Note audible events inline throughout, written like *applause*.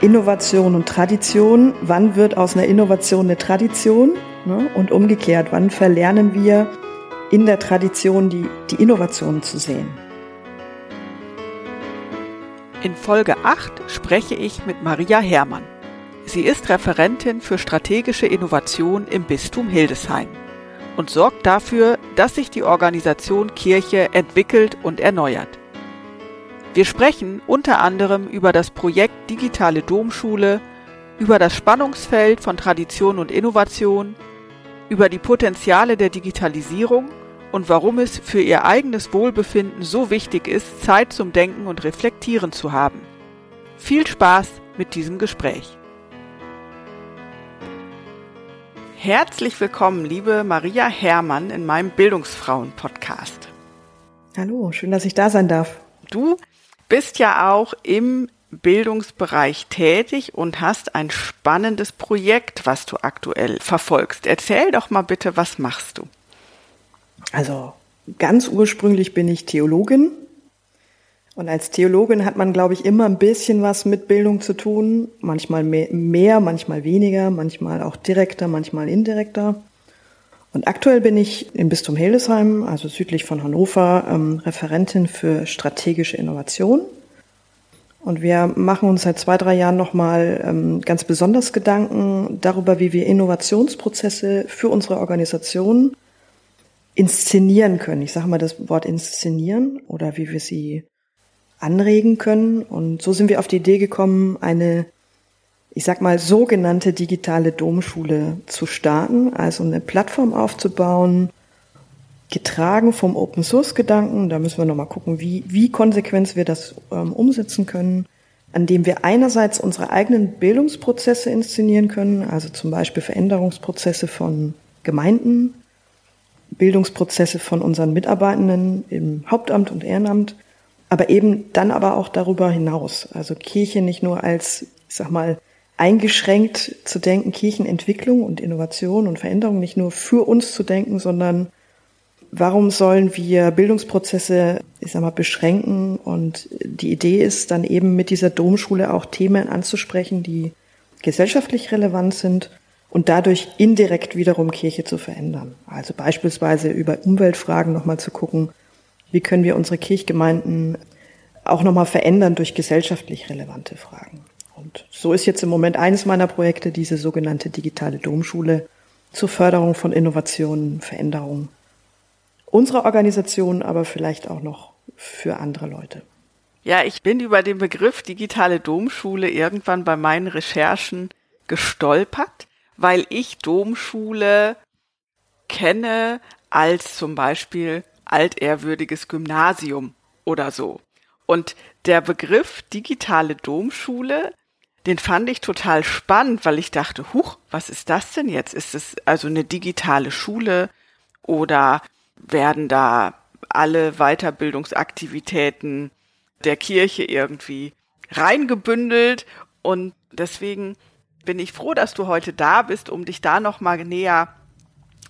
Innovation und Tradition. Wann wird aus einer Innovation eine Tradition? Ne? Und umgekehrt, wann verlernen wir in der Tradition die, die Innovationen zu sehen? In Folge 8 spreche ich mit Maria Herrmann. Sie ist Referentin für strategische Innovation im Bistum Hildesheim und sorgt dafür, dass sich die Organisation Kirche entwickelt und erneuert. Wir sprechen unter anderem über das Projekt Digitale Domschule, über das Spannungsfeld von Tradition und Innovation, über die Potenziale der Digitalisierung und warum es für ihr eigenes Wohlbefinden so wichtig ist, Zeit zum Denken und Reflektieren zu haben. Viel Spaß mit diesem Gespräch. Herzlich willkommen, liebe Maria Herrmann, in meinem Bildungsfrauen-Podcast. Hallo, schön, dass ich da sein darf. Du bist ja auch im Bildungsbereich tätig und hast ein spannendes Projekt, was du aktuell verfolgst. Erzähl doch mal bitte, was machst du? Also ganz ursprünglich bin ich Theologin. Und als Theologin hat man, glaube ich, immer ein bisschen was mit Bildung zu tun. Manchmal mehr, manchmal weniger, manchmal auch direkter, manchmal indirekter. Und aktuell bin ich im Bistum Hildesheim, also südlich von Hannover, ähm, Referentin für strategische Innovation. Und wir machen uns seit zwei, drei Jahren nochmal ähm, ganz besonders Gedanken darüber, wie wir Innovationsprozesse für unsere Organisation inszenieren können. Ich sage mal das Wort inszenieren oder wie wir sie anregen können. Und so sind wir auf die Idee gekommen, eine ich sag mal, sogenannte digitale Domschule zu starten, also eine Plattform aufzubauen, getragen vom Open Source Gedanken. Da müssen wir nochmal gucken, wie, wie konsequent wir das ähm, umsetzen können, an dem wir einerseits unsere eigenen Bildungsprozesse inszenieren können, also zum Beispiel Veränderungsprozesse von Gemeinden, Bildungsprozesse von unseren Mitarbeitenden im Hauptamt und Ehrenamt, aber eben dann aber auch darüber hinaus. Also Kirche nicht nur als, ich sag mal, eingeschränkt zu denken, Kirchenentwicklung und Innovation und Veränderung nicht nur für uns zu denken, sondern warum sollen wir Bildungsprozesse, ich sag mal, beschränken? Und die Idee ist dann eben mit dieser Domschule auch Themen anzusprechen, die gesellschaftlich relevant sind und dadurch indirekt wiederum Kirche zu verändern. Also beispielsweise über Umweltfragen nochmal zu gucken, wie können wir unsere Kirchgemeinden auch nochmal verändern durch gesellschaftlich relevante Fragen. Und so ist jetzt im Moment eines meiner Projekte diese sogenannte digitale Domschule zur Förderung von Innovationen, Veränderungen unserer Organisation, aber vielleicht auch noch für andere Leute. Ja, ich bin über den Begriff digitale Domschule irgendwann bei meinen Recherchen gestolpert, weil ich Domschule kenne als zum Beispiel altehrwürdiges Gymnasium oder so. Und der Begriff digitale Domschule den fand ich total spannend, weil ich dachte, huch, was ist das denn jetzt? Ist es also eine digitale Schule oder werden da alle Weiterbildungsaktivitäten der Kirche irgendwie reingebündelt? Und deswegen bin ich froh, dass du heute da bist, um dich da nochmal näher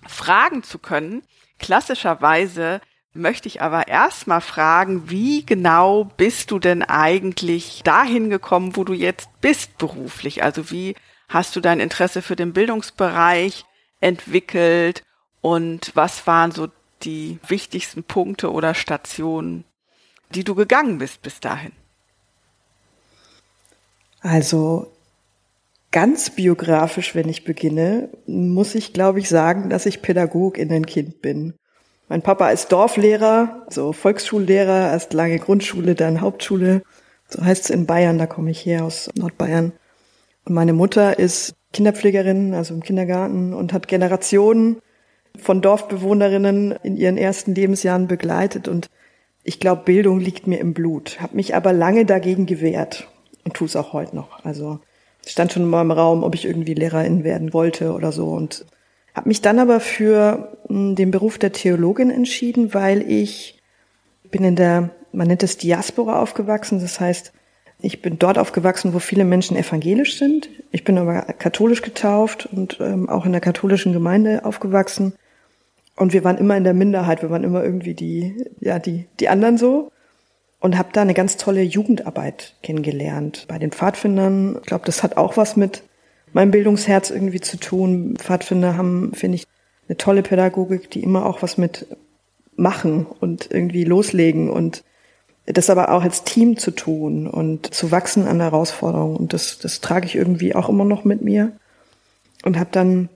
fragen zu können. Klassischerweise möchte ich aber erstmal fragen, wie genau bist du denn eigentlich dahin gekommen, wo du jetzt bist beruflich? Also wie hast du dein Interesse für den Bildungsbereich entwickelt und was waren so die wichtigsten Punkte oder Stationen, die du gegangen bist bis dahin? Also ganz biografisch, wenn ich beginne, muss ich, glaube ich, sagen, dass ich Pädagog in ein Kind bin. Mein Papa ist Dorflehrer, so Volksschullehrer, erst lange Grundschule, dann Hauptschule. So heißt es in Bayern, da komme ich her aus Nordbayern. Und meine Mutter ist Kinderpflegerin, also im Kindergarten und hat Generationen von Dorfbewohnerinnen in ihren ersten Lebensjahren begleitet und ich glaube, Bildung liegt mir im Blut. Habe mich aber lange dagegen gewehrt und tue es auch heute noch. Also stand schon mal im Raum, ob ich irgendwie Lehrerin werden wollte oder so und habe mich dann aber für hm, den Beruf der Theologin entschieden, weil ich bin in der, man nennt es Diaspora aufgewachsen. Das heißt, ich bin dort aufgewachsen, wo viele Menschen evangelisch sind. Ich bin aber katholisch getauft und ähm, auch in der katholischen Gemeinde aufgewachsen. Und wir waren immer in der Minderheit, wir waren immer irgendwie die, ja, die, die anderen so. Und habe da eine ganz tolle Jugendarbeit kennengelernt bei den Pfadfindern. Ich glaube, das hat auch was mit meinem Bildungsherz irgendwie zu tun. Pfadfinder haben, finde ich, eine tolle Pädagogik, die immer auch was mit machen und irgendwie loslegen und das aber auch als Team zu tun und zu wachsen an Herausforderungen. Und das, das trage ich irgendwie auch immer noch mit mir. Und habe dann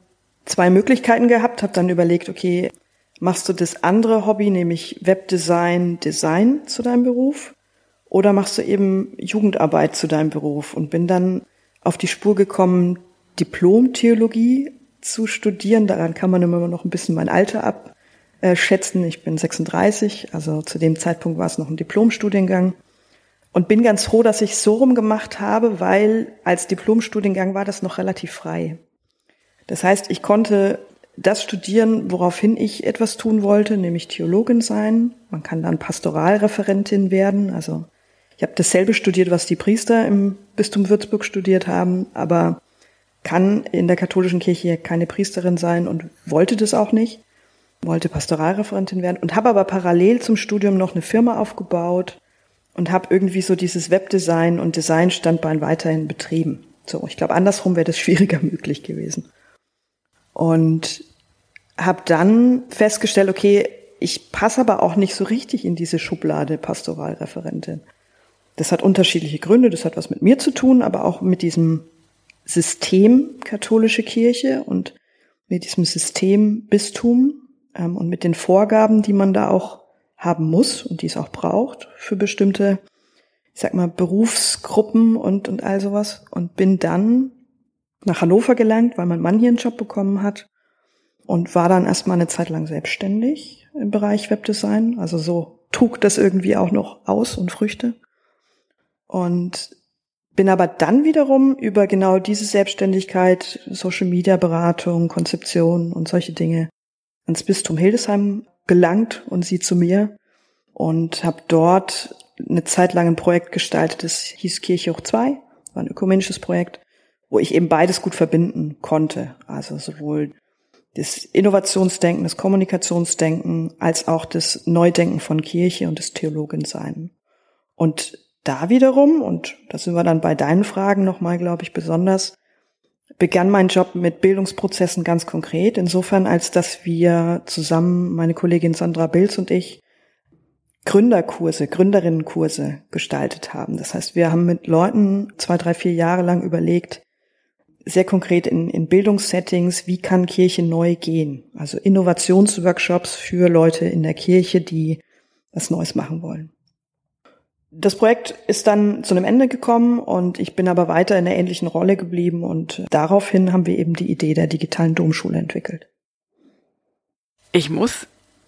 zwei Möglichkeiten gehabt, habe dann überlegt, okay, machst du das andere Hobby, nämlich Webdesign, Design zu deinem Beruf? Oder machst du eben Jugendarbeit zu deinem Beruf? Und bin dann auf die Spur gekommen, Diplom-Theologie zu studieren. Daran kann man immer noch ein bisschen mein Alter abschätzen. Ich bin 36, also zu dem Zeitpunkt war es noch ein Diplomstudiengang. Und bin ganz froh, dass ich so rum gemacht habe, weil als Diplomstudiengang war das noch relativ frei. Das heißt, ich konnte das studieren, woraufhin ich etwas tun wollte, nämlich Theologin sein. Man kann dann Pastoralreferentin werden, also ich habe dasselbe studiert, was die Priester im Bistum Würzburg studiert haben, aber kann in der katholischen Kirche keine Priesterin sein und wollte das auch nicht, wollte Pastoralreferentin werden und habe aber parallel zum Studium noch eine Firma aufgebaut und habe irgendwie so dieses Webdesign und Designstandbein weiterhin betrieben. So, ich glaube, andersrum wäre das *laughs* schwieriger möglich gewesen. Und habe dann festgestellt, okay, ich passe aber auch nicht so richtig in diese Schublade Pastoralreferentin. Das hat unterschiedliche Gründe, das hat was mit mir zu tun, aber auch mit diesem System katholische Kirche und mit diesem System Bistum ähm, und mit den Vorgaben, die man da auch haben muss und die es auch braucht für bestimmte, ich sag mal, Berufsgruppen und, und all sowas. Und bin dann nach Hannover gelangt, weil mein Mann hier einen Job bekommen hat und war dann erstmal eine Zeit lang selbstständig im Bereich Webdesign. Also so trug das irgendwie auch noch aus und Früchte. Und bin aber dann wiederum über genau diese Selbstständigkeit, Social Media Beratung, Konzeption und solche Dinge ans Bistum Hildesheim gelangt und sie zu mir und habe dort eine Zeit lang ein Projekt gestaltet, das hieß Kirche hoch 2, war ein ökumenisches Projekt, wo ich eben beides gut verbinden konnte. Also sowohl das Innovationsdenken, das Kommunikationsdenken, als auch das Neudenken von Kirche und das Theologensein. Und da wiederum, und da sind wir dann bei deinen Fragen nochmal, glaube ich, besonders, begann mein Job mit Bildungsprozessen ganz konkret, insofern als dass wir zusammen, meine Kollegin Sandra Bilz und ich, Gründerkurse, Gründerinnenkurse gestaltet haben. Das heißt, wir haben mit Leuten zwei, drei, vier Jahre lang überlegt, sehr konkret in, in Bildungssettings, wie kann Kirche neu gehen? Also Innovationsworkshops für Leute in der Kirche, die was Neues machen wollen. Das Projekt ist dann zu einem Ende gekommen und ich bin aber weiter in einer ähnlichen Rolle geblieben und daraufhin haben wir eben die Idee der digitalen Domschule entwickelt. Ich muss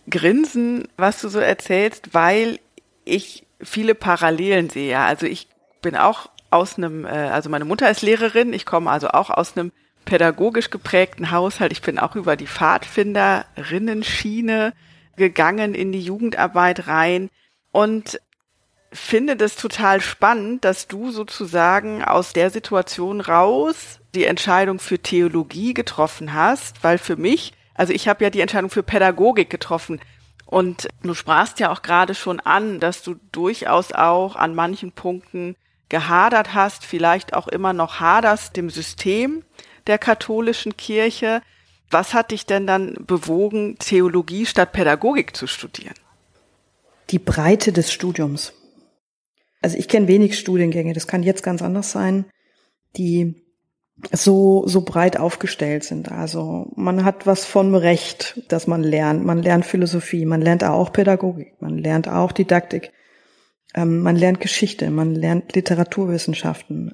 grinsen, was du so erzählst, weil ich viele Parallelen sehe. Also ich bin auch aus einem, äh, also meine Mutter ist Lehrerin, ich komme also auch aus einem pädagogisch geprägten Haushalt. Ich bin auch über die Pfadfinderinnen-Schiene gegangen in die Jugendarbeit rein und finde das total spannend, dass du sozusagen aus der Situation raus die Entscheidung für Theologie getroffen hast, weil für mich, also ich habe ja die Entscheidung für Pädagogik getroffen und du sprachst ja auch gerade schon an, dass du durchaus auch an manchen Punkten gehadert hast, vielleicht auch immer noch haderst dem System der katholischen Kirche. Was hat dich denn dann bewogen, Theologie statt Pädagogik zu studieren? Die Breite des Studiums also ich kenne wenig Studiengänge, das kann jetzt ganz anders sein, die so, so breit aufgestellt sind. Also man hat was von Recht, dass man lernt. Man lernt Philosophie, man lernt auch Pädagogik, man lernt auch Didaktik, ähm, man lernt Geschichte, man lernt Literaturwissenschaften.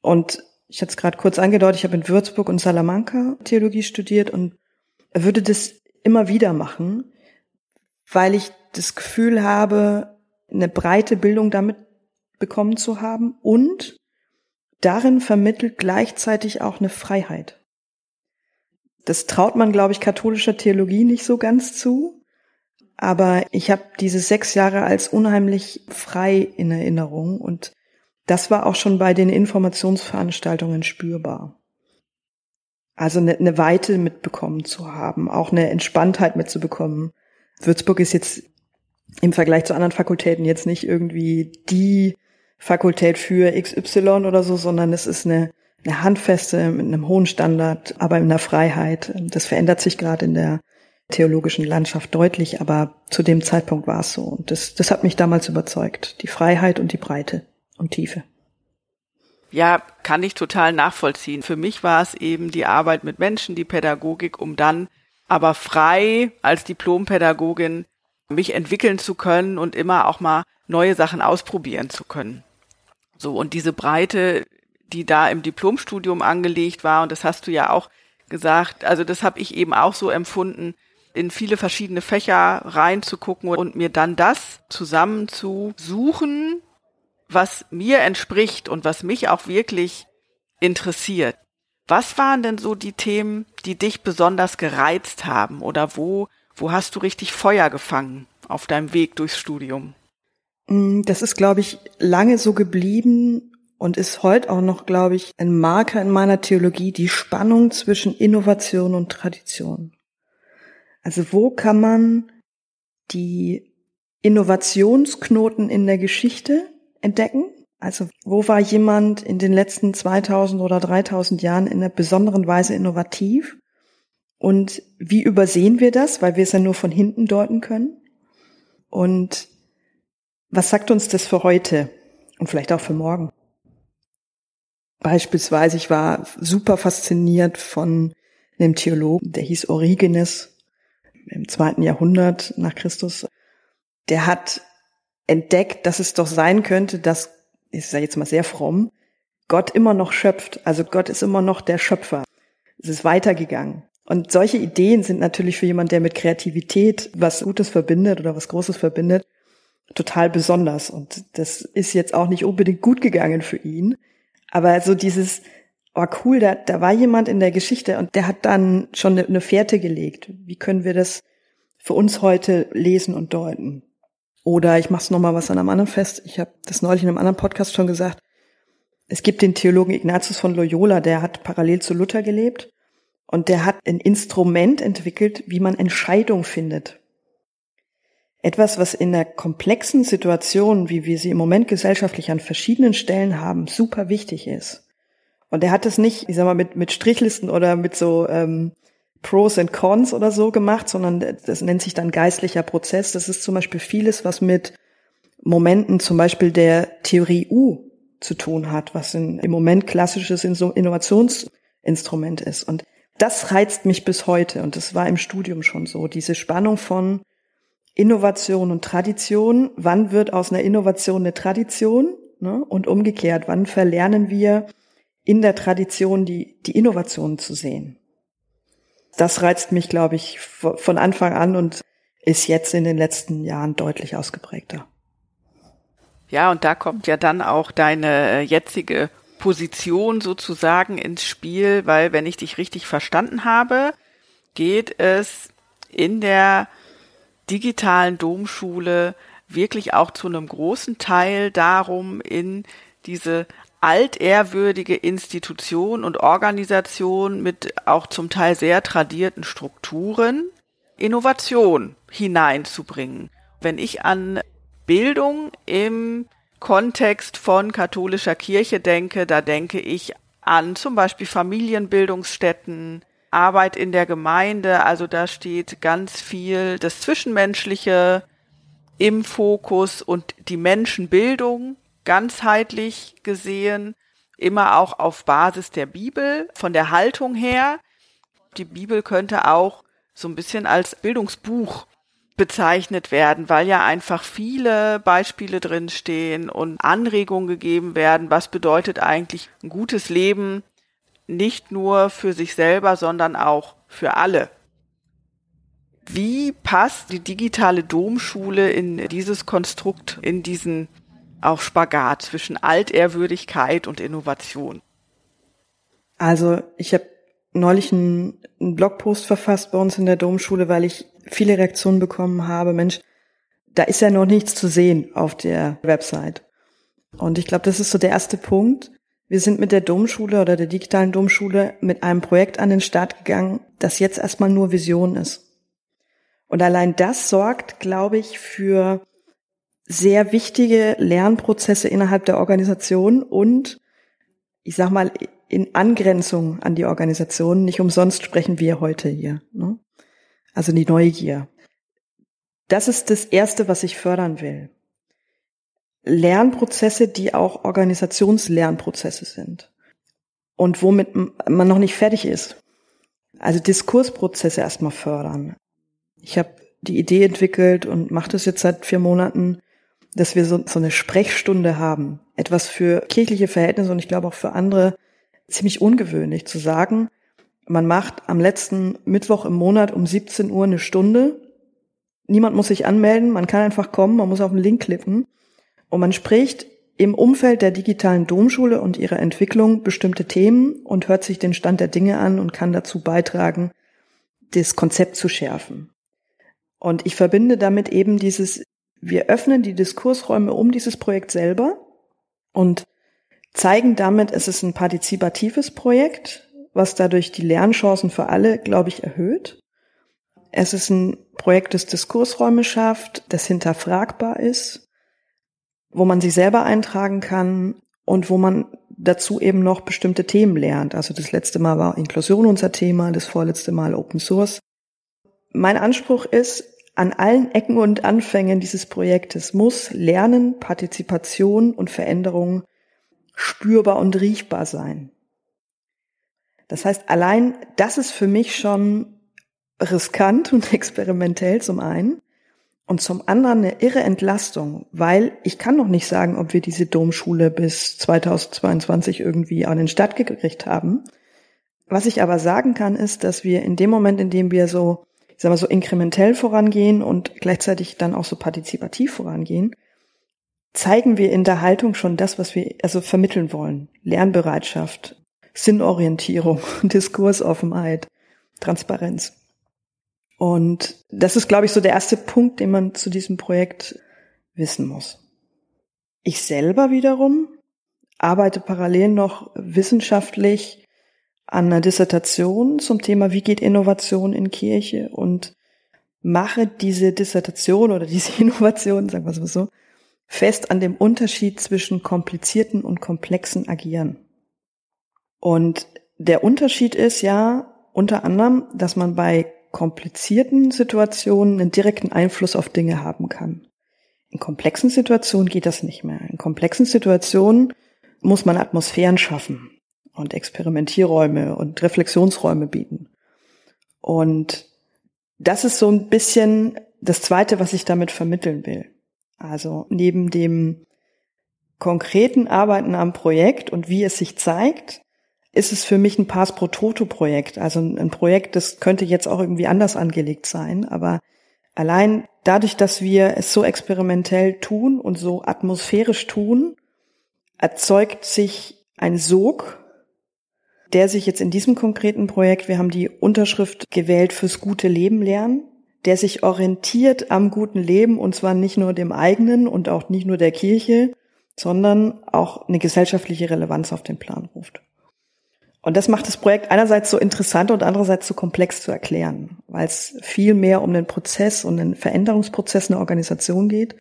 Und ich hatte es gerade kurz angedeutet, ich habe in Würzburg und Salamanca Theologie studiert und würde das immer wieder machen, weil ich das Gefühl habe, eine breite Bildung damit bekommen zu haben und darin vermittelt gleichzeitig auch eine Freiheit. Das traut man, glaube ich, katholischer Theologie nicht so ganz zu. Aber ich habe diese sechs Jahre als unheimlich frei in Erinnerung und das war auch schon bei den Informationsveranstaltungen spürbar. Also eine, eine Weite mitbekommen zu haben, auch eine Entspanntheit mitzubekommen. Würzburg ist jetzt im Vergleich zu anderen Fakultäten jetzt nicht irgendwie die Fakultät für XY oder so, sondern es ist eine, eine handfeste mit einem hohen Standard, aber in der Freiheit. Das verändert sich gerade in der theologischen Landschaft deutlich, aber zu dem Zeitpunkt war es so. Und das, das hat mich damals überzeugt. Die Freiheit und die Breite und Tiefe. Ja, kann ich total nachvollziehen. Für mich war es eben die Arbeit mit Menschen, die Pädagogik, um dann aber frei als Diplompädagogin mich entwickeln zu können und immer auch mal neue Sachen ausprobieren zu können. So, und diese Breite, die da im Diplomstudium angelegt war, und das hast du ja auch gesagt, also das habe ich eben auch so empfunden, in viele verschiedene Fächer reinzugucken und mir dann das zusammenzusuchen, was mir entspricht und was mich auch wirklich interessiert. Was waren denn so die Themen, die dich besonders gereizt haben oder wo, wo hast du richtig Feuer gefangen auf deinem Weg durchs Studium? Mm, das ist, glaube ich, lange so geblieben und ist heute auch noch, glaube ich, ein Marker in meiner Theologie, die Spannung zwischen Innovation und Tradition. Also wo kann man die Innovationsknoten in der Geschichte entdecken. Also wo war jemand in den letzten 2000 oder 3000 Jahren in einer besonderen Weise innovativ? Und wie übersehen wir das, weil wir es ja nur von hinten deuten können? Und was sagt uns das für heute und vielleicht auch für morgen? Beispielsweise, ich war super fasziniert von einem Theologen, der hieß Origenes im zweiten Jahrhundert nach Christus. Der hat entdeckt, dass es doch sein könnte, dass, ich sage jetzt mal sehr fromm, Gott immer noch schöpft. Also Gott ist immer noch der Schöpfer. Es ist weitergegangen. Und solche Ideen sind natürlich für jemand, der mit Kreativität was Gutes verbindet oder was Großes verbindet, total besonders. Und das ist jetzt auch nicht unbedingt gut gegangen für ihn. Aber so dieses, oh cool, da, da war jemand in der Geschichte und der hat dann schon eine, eine Fährte gelegt. Wie können wir das für uns heute lesen und deuten? Oder ich mache es nochmal was an einem anderen fest. Ich habe das neulich in einem anderen Podcast schon gesagt. Es gibt den Theologen Ignatius von Loyola, der hat parallel zu Luther gelebt und der hat ein Instrument entwickelt, wie man Entscheidung findet. Etwas, was in der komplexen Situation, wie wir sie im Moment gesellschaftlich an verschiedenen Stellen haben, super wichtig ist. Und er hat es nicht, ich sag mal, mit, mit Strichlisten oder mit so ähm, Pros and Cons oder so gemacht, sondern das nennt sich dann geistlicher Prozess. Das ist zum Beispiel vieles, was mit Momenten zum Beispiel der Theorie U zu tun hat, was in, im Moment klassisches Innovationsinstrument ist. Und das reizt mich bis heute und das war im Studium schon so, diese Spannung von Innovation und Tradition. Wann wird aus einer Innovation eine Tradition? Ne? Und umgekehrt, wann verlernen wir in der Tradition die, die Innovation zu sehen? das reizt mich, glaube ich, von Anfang an und ist jetzt in den letzten Jahren deutlich ausgeprägter. Ja, und da kommt ja dann auch deine äh, jetzige Position sozusagen ins Spiel, weil wenn ich dich richtig verstanden habe, geht es in der digitalen Domschule wirklich auch zu einem großen Teil darum, in diese altehrwürdige Institution und Organisation mit auch zum Teil sehr tradierten Strukturen Innovation hineinzubringen. Wenn ich an Bildung im Kontext von katholischer Kirche denke, da denke ich an zum Beispiel Familienbildungsstätten, Arbeit in der Gemeinde, also da steht ganz viel das Zwischenmenschliche im Fokus und die Menschenbildung ganzheitlich gesehen, immer auch auf Basis der Bibel, von der Haltung her. Die Bibel könnte auch so ein bisschen als Bildungsbuch bezeichnet werden, weil ja einfach viele Beispiele drinstehen und Anregungen gegeben werden, was bedeutet eigentlich ein gutes Leben nicht nur für sich selber, sondern auch für alle. Wie passt die digitale Domschule in dieses Konstrukt, in diesen auch Spagat zwischen Altehrwürdigkeit und Innovation? Also ich habe neulich einen, einen Blogpost verfasst bei uns in der Domschule, weil ich viele Reaktionen bekommen habe. Mensch, da ist ja noch nichts zu sehen auf der Website. Und ich glaube, das ist so der erste Punkt. Wir sind mit der Domschule oder der digitalen Domschule mit einem Projekt an den Start gegangen, das jetzt erstmal nur Vision ist. Und allein das sorgt, glaube ich, für sehr wichtige Lernprozesse innerhalb der Organisation und ich sag mal in Angrenzung an die Organisation. Nicht umsonst sprechen wir heute hier. Ne? Also die Neugier. Das ist das Erste, was ich fördern will. Lernprozesse, die auch Organisationslernprozesse sind und womit man noch nicht fertig ist. Also Diskursprozesse erstmal fördern. Ich habe die Idee entwickelt und mache das jetzt seit vier Monaten, dass wir so, so eine Sprechstunde haben. Etwas für kirchliche Verhältnisse und ich glaube auch für andere ziemlich ungewöhnlich zu sagen, man macht am letzten Mittwoch im Monat um 17 Uhr eine Stunde. Niemand muss sich anmelden, man kann einfach kommen, man muss auf den Link klicken und man spricht im Umfeld der digitalen Domschule und ihrer Entwicklung bestimmte Themen und hört sich den Stand der Dinge an und kann dazu beitragen, das Konzept zu schärfen. Und ich verbinde damit eben dieses, wir öffnen die Diskursräume um dieses Projekt selber und zeigen damit, es ist ein partizipatives Projekt, was dadurch die Lernchancen für alle, glaube ich, erhöht. Es ist ein Projekt, das Diskursräume schafft, das hinterfragbar ist, wo man sich selber eintragen kann und wo man dazu eben noch bestimmte Themen lernt. Also das letzte Mal war Inklusion unser Thema, das vorletzte Mal Open Source. Mein Anspruch ist, an allen Ecken und Anfängen dieses Projektes muss Lernen, Partizipation und Veränderung spürbar und riechbar sein. Das heißt, allein das ist für mich schon riskant und *laughs* experimentell zum einen und zum anderen eine irre Entlastung, weil ich kann noch nicht sagen, ob wir diese Domschule bis 2022 irgendwie an den Start gekriegt haben. Was ich aber sagen kann, ist, dass wir in dem Moment, in dem wir so, ich sag mal, so inkrementell vorangehen und gleichzeitig dann auch so partizipativ vorangehen, zeigen wir in der Haltung schon das, was wir also vermitteln wollen. Lernbereitschaft, Sinnorientierung, *laughs* Diskursoffenheit, Transparenz. Und das ist, glaube ich, so der erste Punkt, den man zu diesem Projekt wissen muss. Ich selber wiederum arbeite parallel noch wissenschaftlich an einer Dissertation zum Thema, wie geht Innovation in Kirche und mache diese Dissertation oder diese *laughs* Innovation, sagen wir es so, fest an dem Unterschied zwischen komplizierten und komplexen Agieren. Und der Unterschied ist ja unter anderem, dass man bei komplizierten Situationen einen direkten Einfluss auf Dinge haben kann. In komplexen Situationen geht das nicht mehr. In komplexen Situationen muss man Atmosphären schaffen und Experimentierräume und Reflexionsräume bieten. Und das ist so ein bisschen das Zweite, was ich damit vermitteln will. Also neben dem konkreten Arbeiten am Projekt und wie es sich zeigt, ist es für mich ein Pass pro Toto Projekt. Also ein Projekt, das könnte jetzt auch irgendwie anders angelegt sein, aber allein dadurch, dass wir es so experimentell tun und so atmosphärisch tun, erzeugt sich ein Sog, der sich jetzt in diesem konkreten Projekt, wir haben die Unterschrift gewählt fürs gute Leben lernen, der sich orientiert am guten Leben und zwar nicht nur dem eigenen und auch nicht nur der Kirche, sondern auch eine gesellschaftliche Relevanz auf den Plan ruft. Und das macht das Projekt einerseits so interessant und andererseits so komplex zu erklären, weil es viel mehr um den Prozess und den Veränderungsprozess einer Organisation geht,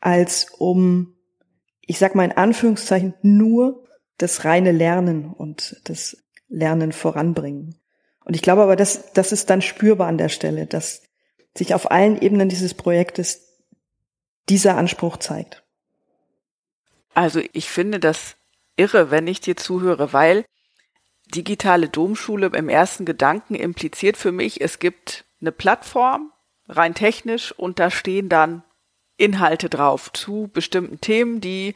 als um, ich sag mal in Anführungszeichen, nur das reine Lernen und das Lernen voranbringen. Und ich glaube aber, das, das ist dann spürbar an der Stelle, dass sich auf allen Ebenen dieses Projektes dieser Anspruch zeigt. Also ich finde das irre, wenn ich dir zuhöre, weil digitale Domschule im ersten Gedanken impliziert für mich, es gibt eine Plattform, rein technisch, und da stehen dann Inhalte drauf zu bestimmten Themen, die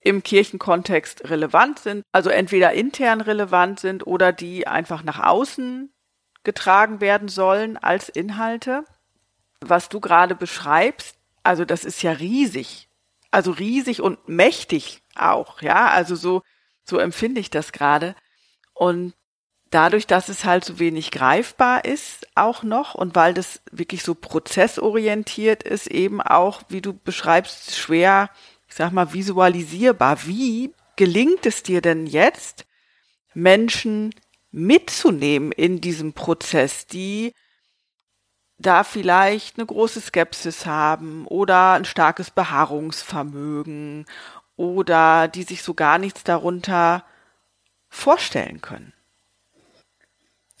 im Kirchenkontext relevant sind, also entweder intern relevant sind oder die einfach nach außen getragen werden sollen als Inhalte. Was du gerade beschreibst, also das ist ja riesig. also riesig und mächtig auch, ja, also so, so empfinde ich das gerade. Und dadurch, dass es halt so wenig greifbar ist, auch noch, und weil das wirklich so prozessorientiert ist, eben auch, wie du beschreibst, schwer, ich sag mal, visualisierbar. Wie gelingt es dir denn jetzt, Menschen mitzunehmen in diesem Prozess, die da vielleicht eine große Skepsis haben oder ein starkes Beharrungsvermögen oder die sich so gar nichts darunter vorstellen können.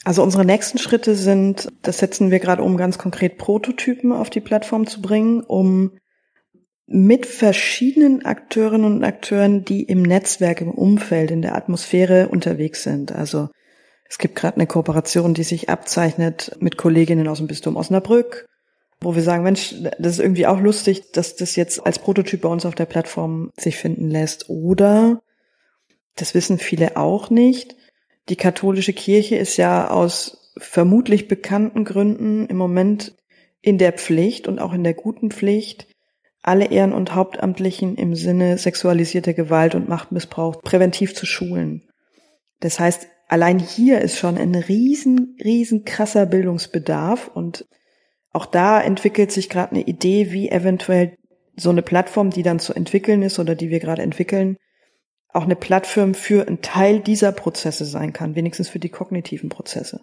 Also unsere nächsten Schritte sind, das setzen wir gerade um, ganz konkret Prototypen auf die Plattform zu bringen, um mit verschiedenen Akteurinnen und Akteuren, die im Netzwerk, im Umfeld, in der Atmosphäre unterwegs sind. Also es gibt gerade eine Kooperation, die sich abzeichnet mit Kolleginnen aus dem Bistum Osnabrück, wo wir sagen, Mensch, das ist irgendwie auch lustig, dass das jetzt als Prototyp bei uns auf der Plattform sich finden lässt. Oder, das wissen viele auch nicht, die katholische Kirche ist ja aus vermutlich bekannten Gründen im Moment in der Pflicht und auch in der guten Pflicht, alle Ehren- und Hauptamtlichen im Sinne sexualisierter Gewalt und Machtmissbrauch präventiv zu schulen. Das heißt, allein hier ist schon ein riesen, riesen krasser Bildungsbedarf und auch da entwickelt sich gerade eine Idee, wie eventuell so eine Plattform, die dann zu entwickeln ist oder die wir gerade entwickeln, auch eine Plattform für einen Teil dieser Prozesse sein kann, wenigstens für die kognitiven Prozesse.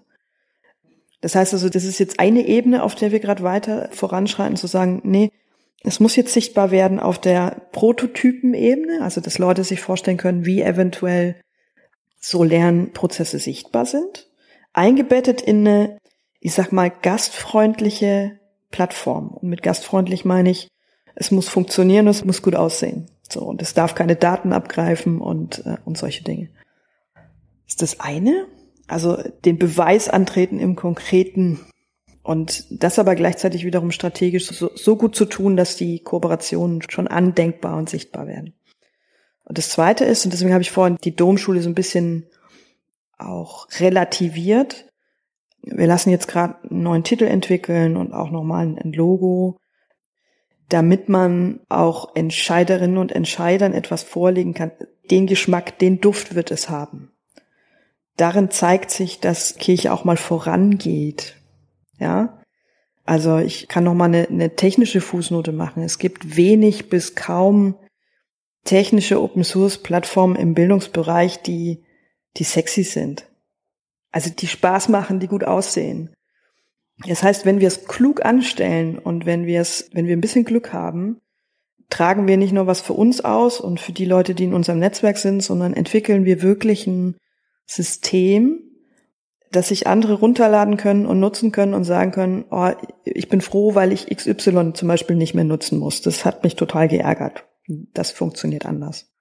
Das heißt also, das ist jetzt eine Ebene, auf der wir gerade weiter voranschreiten, zu sagen, nee, es muss jetzt sichtbar werden auf der Prototypenebene, also dass Leute sich vorstellen können, wie eventuell so Lernprozesse sichtbar sind, eingebettet in eine, ich sag mal, gastfreundliche Plattform. Und mit gastfreundlich meine ich, es muss funktionieren, es muss gut aussehen. So, und es darf keine Daten abgreifen und, äh, und solche Dinge. Ist das eine? Also den Beweis antreten im Konkreten und das aber gleichzeitig wiederum strategisch so, so gut zu tun, dass die Kooperationen schon andenkbar und sichtbar werden. Und das zweite ist, und deswegen habe ich vorhin die Domschule so ein bisschen auch relativiert. Wir lassen jetzt gerade einen neuen Titel entwickeln und auch nochmal ein Logo damit man auch Entscheiderinnen und Entscheidern etwas vorlegen kann. Den Geschmack, den Duft wird es haben. Darin zeigt sich, dass Kirche auch mal vorangeht. Ja. Also ich kann noch mal eine, eine technische Fußnote machen. Es gibt wenig bis kaum technische Open Source Plattformen im Bildungsbereich, die, die sexy sind. Also die Spaß machen, die gut aussehen. Das heißt, wenn wir es klug anstellen und wenn wir es, wenn wir ein bisschen Glück haben, tragen wir nicht nur was für uns aus und für die Leute, die in unserem Netzwerk sind, sondern entwickeln wir wirklich ein System, das sich andere runterladen können und nutzen können und sagen können, oh, ich bin froh, weil ich XY zum Beispiel nicht mehr nutzen muss. Das hat mich total geärgert. Das funktioniert anders.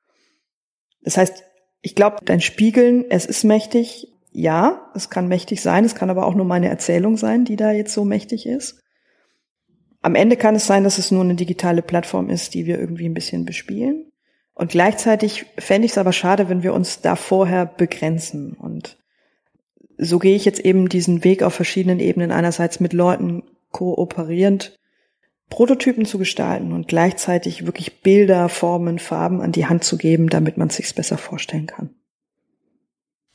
Das heißt, ich glaube, dein Spiegeln, es ist mächtig, ja, es kann mächtig sein, es kann aber auch nur meine Erzählung sein, die da jetzt so mächtig ist. Am Ende kann es sein, dass es nur eine digitale Plattform ist, die wir irgendwie ein bisschen bespielen. Und gleichzeitig fände ich es aber schade, wenn wir uns da vorher begrenzen. Und so gehe ich jetzt eben diesen Weg auf verschiedenen Ebenen, einerseits mit Leuten kooperierend, Prototypen zu gestalten und gleichzeitig wirklich Bilder, Formen, Farben an die Hand zu geben, damit man es sich besser vorstellen kann.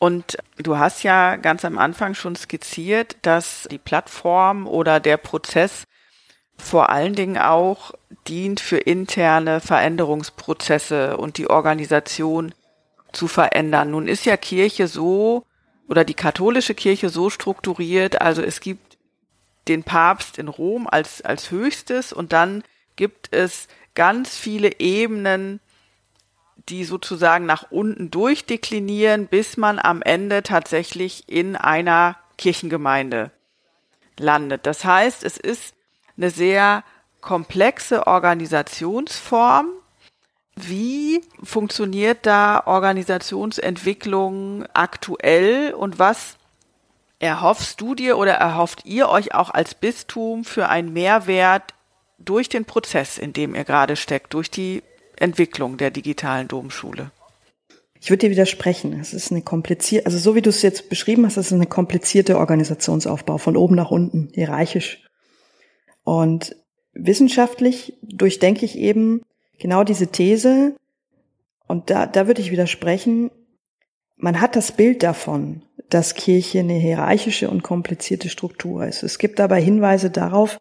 Und du hast ja ganz am Anfang schon skizziert, dass die Plattform oder der Prozess vor allen Dingen auch dient für interne Veränderungsprozesse und die Organisation zu verändern. Nun ist ja Kirche so oder die katholische Kirche so strukturiert, also es gibt den Papst in Rom als, als höchstes und dann gibt es ganz viele Ebenen die sozusagen nach unten durchdeklinieren, bis man am Ende tatsächlich in einer Kirchengemeinde landet. Das heißt, es ist eine sehr komplexe Organisationsform. Wie funktioniert da Organisationsentwicklung aktuell und was erhoffst du dir oder erhofft ihr euch auch als Bistum für einen Mehrwert durch den Prozess, in dem ihr gerade steckt, durch die Entwicklung der digitalen Domschule? Ich würde dir widersprechen. Es ist eine komplizierte, also so wie du es jetzt beschrieben hast, es ist eine komplizierte Organisationsaufbau von oben nach unten, hierarchisch. Und wissenschaftlich durchdenke ich eben, genau diese These, und da, da würde ich widersprechen, man hat das Bild davon, dass Kirche eine hierarchische und komplizierte Struktur ist. Es gibt dabei Hinweise darauf,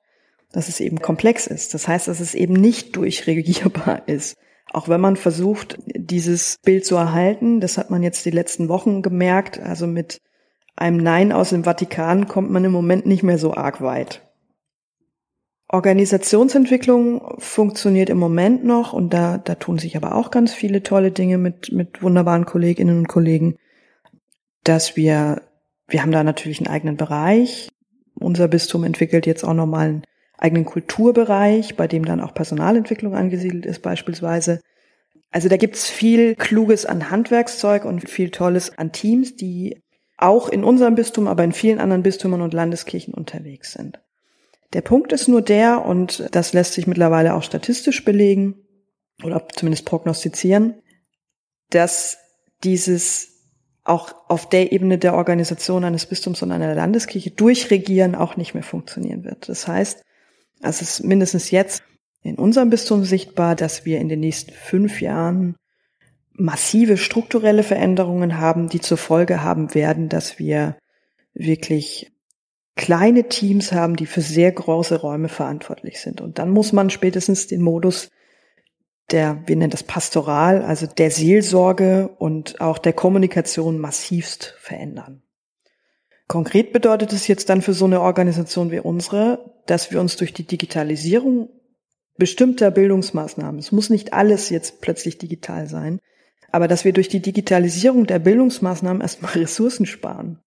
dass es eben komplex ist. Das heißt, dass es eben nicht durchregierbar *laughs* ist. Auch wenn man versucht, dieses Bild zu erhalten, das hat man jetzt die letzten Wochen gemerkt, also mit einem Nein aus dem Vatikan kommt man im Moment nicht mehr so arg weit. Organisationsentwicklung funktioniert im Moment noch und da, da tun sich aber auch ganz viele tolle Dinge mit, mit wunderbaren Kolleginnen und Kollegen, dass wir, wir haben da natürlich einen eigenen Bereich. Unser Bistum entwickelt jetzt auch nochmal einen eigenen Kulturbereich, bei dem dann auch Personalentwicklung angesiedelt ist beispielsweise. Also da gibt's viel Kluges an Handwerkszeug und viel Tolles an Teams, die auch in unserem Bistum, aber in vielen anderen Bistümern und Landeskirchen unterwegs sind. Der Punkt ist nur der, und das lässt sich mittlerweile auch statistisch belegen oder zumindest prognostizieren, dass dieses auch auf der Ebene der Organisation eines Bistums und einer Landeskirche durchregieren auch nicht mehr funktionieren wird. Das heißt, es ist mindestens jetzt in unserem Bistum sichtbar, dass wir in den nächsten fünf Jahren massive strukturelle Veränderungen haben, die zur Folge haben werden, dass wir wirklich kleine Teams haben, die für sehr große Räume verantwortlich sind. Und dann muss man spätestens den Modus der, wir nennen das Pastoral, also der Seelsorge und auch der Kommunikation massivst verändern. Konkret bedeutet es jetzt dann für so eine Organisation wie unsere, dass wir uns durch die Digitalisierung bestimmter Bildungsmaßnahmen, es muss nicht alles jetzt plötzlich digital sein, aber dass wir durch die Digitalisierung der Bildungsmaßnahmen erstmal *laughs* Ressourcen sparen.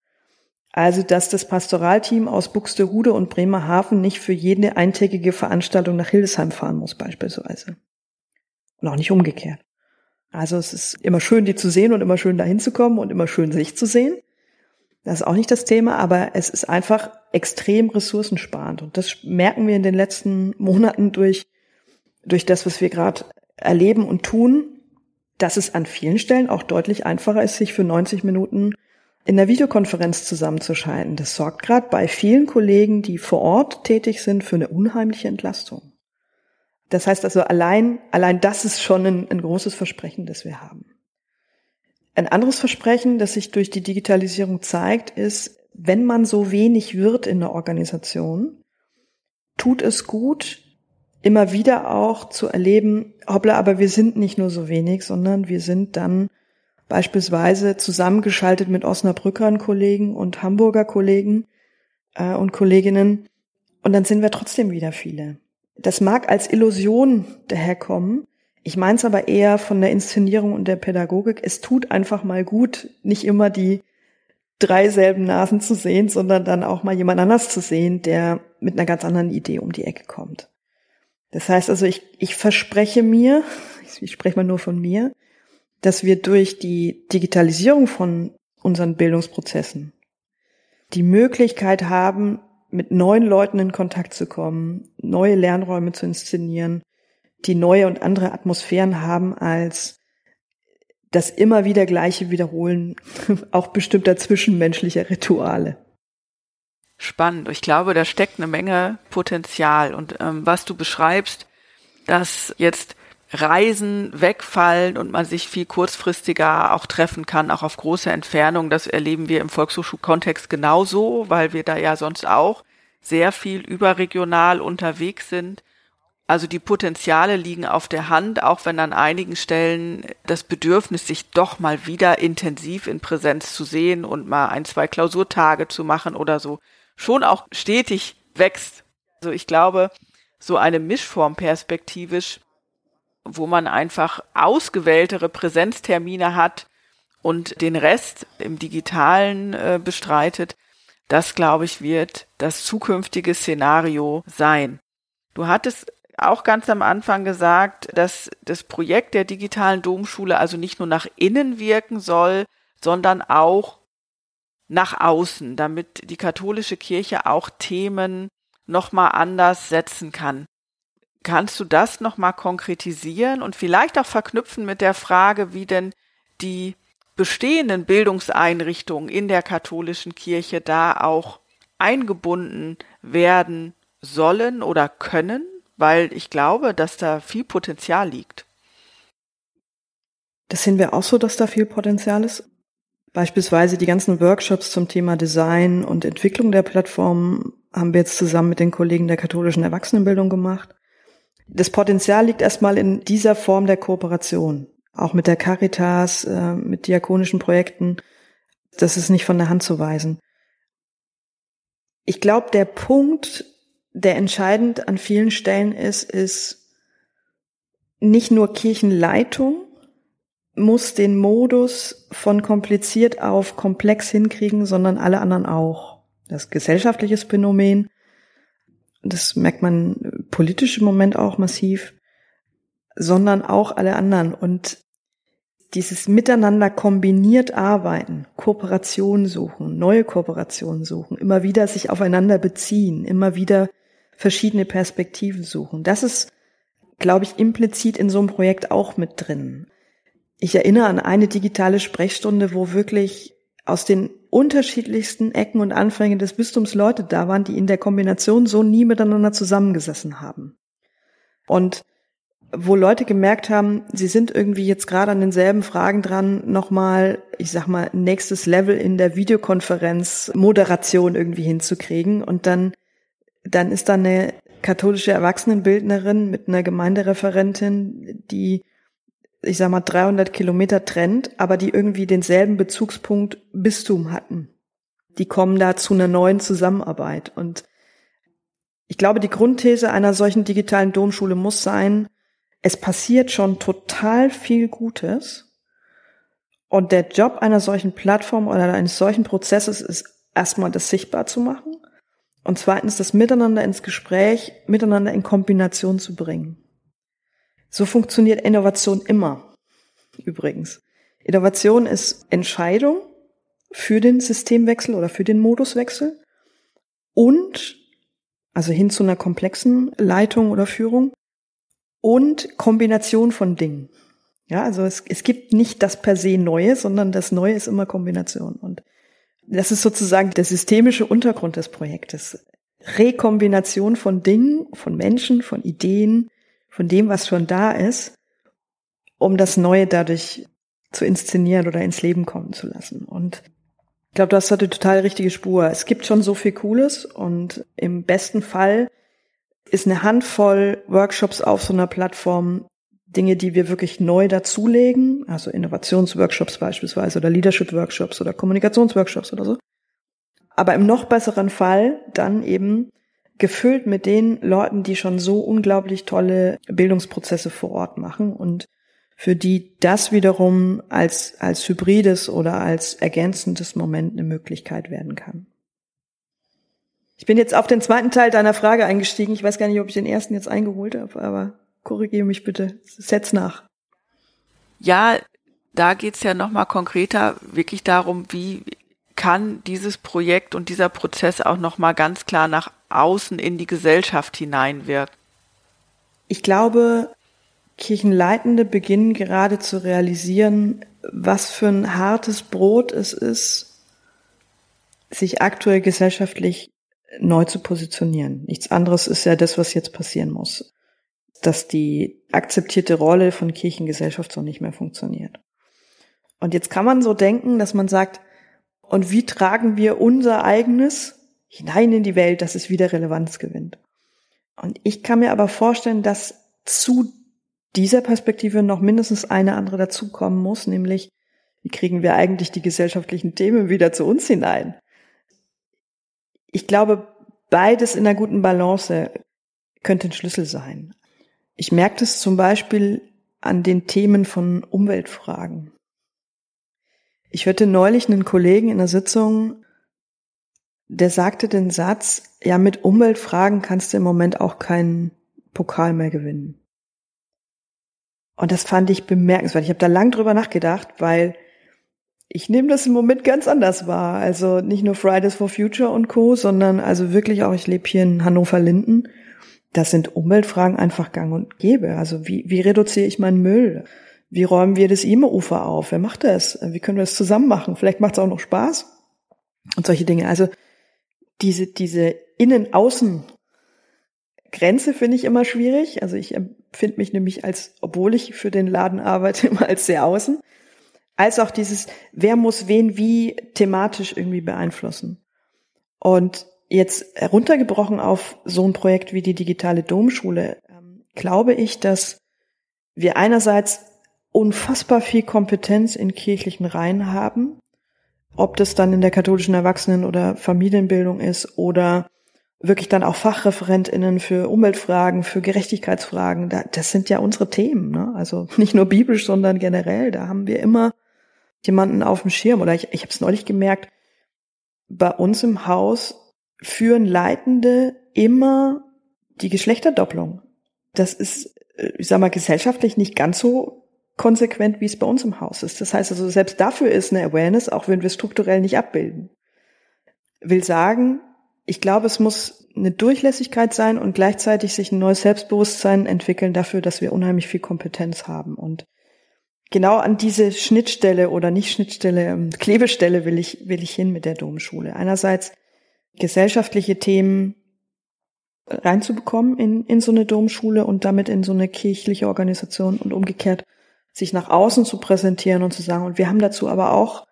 Also, dass das Pastoralteam aus Buxtehude und Bremerhaven nicht für jede eintägige Veranstaltung nach Hildesheim fahren muss, beispielsweise. Und auch nicht umgekehrt. Also, es ist immer schön, die zu sehen und immer schön dahin zu kommen und immer schön sich zu sehen. Das ist auch nicht das Thema, aber es ist einfach extrem ressourcensparend. Und das merken wir in den letzten Monaten durch, durch das, was wir gerade erleben und tun, dass es an vielen Stellen auch deutlich einfacher ist, sich für 90 Minuten in der Videokonferenz zusammenzuschalten. Das sorgt gerade bei vielen Kollegen, die vor Ort tätig sind, für eine unheimliche Entlastung. Das heißt also, allein, allein das ist schon ein, ein großes Versprechen, das wir haben. Ein anderes Versprechen, das sich durch die Digitalisierung zeigt, ist, wenn man so wenig wird in der Organisation, tut es gut, immer wieder auch zu erleben, hoppla, aber wir sind nicht nur so wenig, sondern wir sind dann beispielsweise zusammengeschaltet mit Osnabrückern Kollegen und Hamburger Kollegen äh, und Kolleginnen. Und dann sind wir trotzdem wieder viele. Das mag als Illusion daherkommen. Ich meine es aber eher von der Inszenierung und der Pädagogik. Es tut einfach mal gut, nicht immer die drei selben Nasen zu sehen, sondern dann auch mal jemand anders zu sehen, der mit einer ganz anderen Idee um die Ecke kommt. Das heißt also, ich, ich verspreche mir, ich spreche mal nur von mir, dass wir durch die Digitalisierung von unseren Bildungsprozessen die Möglichkeit haben, mit neuen Leuten in Kontakt zu kommen, neue Lernräume zu inszenieren, die neue und andere Atmosphären haben als das immer wieder gleiche Wiederholen *laughs* auch bestimmter zwischenmenschlicher Rituale. Spannend. Ich glaube, da steckt eine Menge Potenzial. Und ähm, was du beschreibst, dass jetzt Reisen wegfallen und man sich viel kurzfristiger auch treffen kann, auch auf große Entfernung. Das erleben wir im Volkshochschulkontext genauso, weil wir da ja sonst auch sehr viel überregional unterwegs sind. Also die Potenziale liegen auf der Hand, auch wenn an einigen Stellen das Bedürfnis, sich doch mal wieder intensiv in Präsenz zu sehen und mal ein, zwei Klausurtage zu machen oder so, schon auch stetig wächst. Also ich glaube, so eine Mischform perspektivisch wo man einfach ausgewähltere Präsenztermine hat und den Rest im digitalen äh, bestreitet, das glaube ich wird das zukünftige Szenario sein. Du hattest auch ganz am Anfang gesagt, dass das Projekt der digitalen Domschule also nicht nur nach innen wirken soll, sondern auch nach außen, damit die katholische Kirche auch Themen nochmal anders setzen kann. Kannst du das nochmal konkretisieren und vielleicht auch verknüpfen mit der Frage, wie denn die bestehenden Bildungseinrichtungen in der katholischen Kirche da auch eingebunden werden sollen oder können, weil ich glaube, dass da viel Potenzial liegt. Das sehen wir auch so, dass da viel Potenzial ist. Beispielsweise die ganzen Workshops zum Thema Design und Entwicklung der Plattform haben wir jetzt zusammen mit den Kollegen der katholischen Erwachsenenbildung gemacht. Das Potenzial liegt erstmal in dieser Form der Kooperation, auch mit der Caritas, äh, mit diakonischen Projekten. Das ist nicht von der Hand zu weisen. Ich glaube, der Punkt, der entscheidend an vielen Stellen ist, ist nicht nur Kirchenleitung muss den Modus von kompliziert auf komplex hinkriegen, sondern alle anderen auch. Das gesellschaftliche Phänomen, das merkt man politisch im Moment auch massiv, sondern auch alle anderen. Und dieses Miteinander kombiniert arbeiten, Kooperation suchen, neue Kooperationen suchen, immer wieder sich aufeinander beziehen, immer wieder verschiedene Perspektiven suchen. Das ist, glaube ich, implizit in so einem Projekt auch mit drin. Ich erinnere an eine digitale Sprechstunde, wo wirklich aus den unterschiedlichsten Ecken und Anfängen des Bistums Leute da waren, die in der Kombination so nie miteinander zusammengesessen haben. Und wo Leute gemerkt haben, sie sind irgendwie jetzt gerade an denselben Fragen dran, nochmal, ich sag mal, nächstes Level in der Videokonferenz Moderation irgendwie hinzukriegen. Und dann, dann ist da eine katholische Erwachsenenbildnerin mit einer Gemeindereferentin, die, ich sag mal, 300 Kilometer trennt, aber die irgendwie denselben Bezugspunkt Bistum hatten. Die kommen da zu einer neuen Zusammenarbeit. Und ich glaube, die Grundthese einer solchen digitalen Domschule muss sein, es passiert schon total viel Gutes. Und der Job einer solchen Plattform oder eines solchen Prozesses ist erstmal das sichtbar zu machen und zweitens das Miteinander ins Gespräch, miteinander in Kombination zu bringen. So funktioniert Innovation immer. Übrigens. Innovation ist Entscheidung für den Systemwechsel oder für den Moduswechsel und also hin zu einer komplexen Leitung oder Führung und Kombination von Dingen. Ja, also es, es gibt nicht das per se Neue, sondern das Neue ist immer Kombination. Und das ist sozusagen der systemische Untergrund des Projektes. Rekombination von Dingen, von Menschen, von Ideen, von dem, was schon da ist, um das Neue dadurch zu inszenieren oder ins Leben kommen zu lassen. Und ich glaube, du hast da die total richtige Spur. Es gibt schon so viel Cooles und im besten Fall ist eine Handvoll Workshops auf so einer Plattform Dinge, die wir wirklich neu dazulegen, also Innovationsworkshops beispielsweise oder Leadership-Workshops oder Kommunikationsworkshops oder so. Aber im noch besseren Fall dann eben gefüllt mit den Leuten, die schon so unglaublich tolle Bildungsprozesse vor Ort machen und für die das wiederum als, als hybrides oder als ergänzendes Moment eine Möglichkeit werden kann. Ich bin jetzt auf den zweiten Teil deiner Frage eingestiegen. Ich weiß gar nicht, ob ich den ersten jetzt eingeholt habe, aber korrigiere mich bitte. Setz nach. Ja, da geht's ja nochmal konkreter wirklich darum, wie kann dieses Projekt und dieser Prozess auch nochmal ganz klar nach außen in die Gesellschaft hineinwirken. Ich glaube, Kirchenleitende beginnen gerade zu realisieren, was für ein hartes Brot es ist, sich aktuell gesellschaftlich neu zu positionieren. Nichts anderes ist ja das, was jetzt passieren muss. Dass die akzeptierte Rolle von Kirchengesellschaft so nicht mehr funktioniert. Und jetzt kann man so denken, dass man sagt, und wie tragen wir unser eigenes hinein in die Welt, dass es wieder Relevanz gewinnt? Und ich kann mir aber vorstellen, dass zu dieser Perspektive noch mindestens eine andere dazukommen muss, nämlich wie kriegen wir eigentlich die gesellschaftlichen Themen wieder zu uns hinein? ich glaube, beides in einer guten Balance könnte ein Schlüssel sein. Ich merke das zum Beispiel an den Themen von Umweltfragen. Ich hörte neulich einen Kollegen in der Sitzung, der sagte den Satz, ja, mit Umweltfragen kannst du im Moment auch keinen Pokal mehr gewinnen. Und das fand ich bemerkenswert. Ich habe da lang drüber nachgedacht, weil ich nehme das im Moment ganz anders wahr. Also nicht nur Fridays for Future und Co., sondern also wirklich auch, ich lebe hier in Hannover-Linden. Das sind Umweltfragen einfach gang und gäbe. Also wie, wie reduziere ich meinen Müll? Wie räumen wir das E-Mail-Ufer auf? Wer macht das? Wie können wir das zusammen machen? Vielleicht macht es auch noch Spaß. Und solche Dinge. Also diese, diese Innen-Außen Grenze finde ich immer schwierig. Also ich empfinde mich nämlich als, obwohl ich für den Laden arbeite, *laughs* immer als sehr außen. Als auch dieses, wer muss wen wie thematisch irgendwie beeinflussen. Und jetzt heruntergebrochen auf so ein Projekt wie die digitale Domschule, ähm, glaube ich, dass wir einerseits unfassbar viel Kompetenz in kirchlichen Reihen haben, ob das dann in der katholischen Erwachsenen- oder Familienbildung ist oder wirklich dann auch FachreferentInnen für Umweltfragen, für Gerechtigkeitsfragen, das sind ja unsere Themen, ne? Also *laughs* nicht nur biblisch, sondern generell, da haben wir immer jemanden auf dem Schirm. Oder ich, ich habe es neulich gemerkt, bei uns im Haus führen Leitende immer die Geschlechterdopplung. Das ist, äh, ich sag mal, gesellschaftlich nicht ganz so konsequent, wie es bei uns im Haus ist. Das heißt also, selbst dafür ist eine Awareness, auch wenn wir strukturell nicht abbilden. Will sagen, ich glaube, es muss eine Durchlässigkeit sein und gleichzeitig sich ein neues Selbstbewusstsein entwickeln dafür, dass wir unheimlich viel Kompetenz haben. Und genau an diese Schnittstelle oder nicht Schnittstelle, ähm, Klebestelle will ich, will ich hin mit der Domschule. Einerseits gesellschaftliche Themen reinzubekommen in, in so eine Domschule und damit in so eine kirchliche Organisation und umgekehrt sich nach außen zu präsentieren und zu sagen, und wir haben dazu aber auch,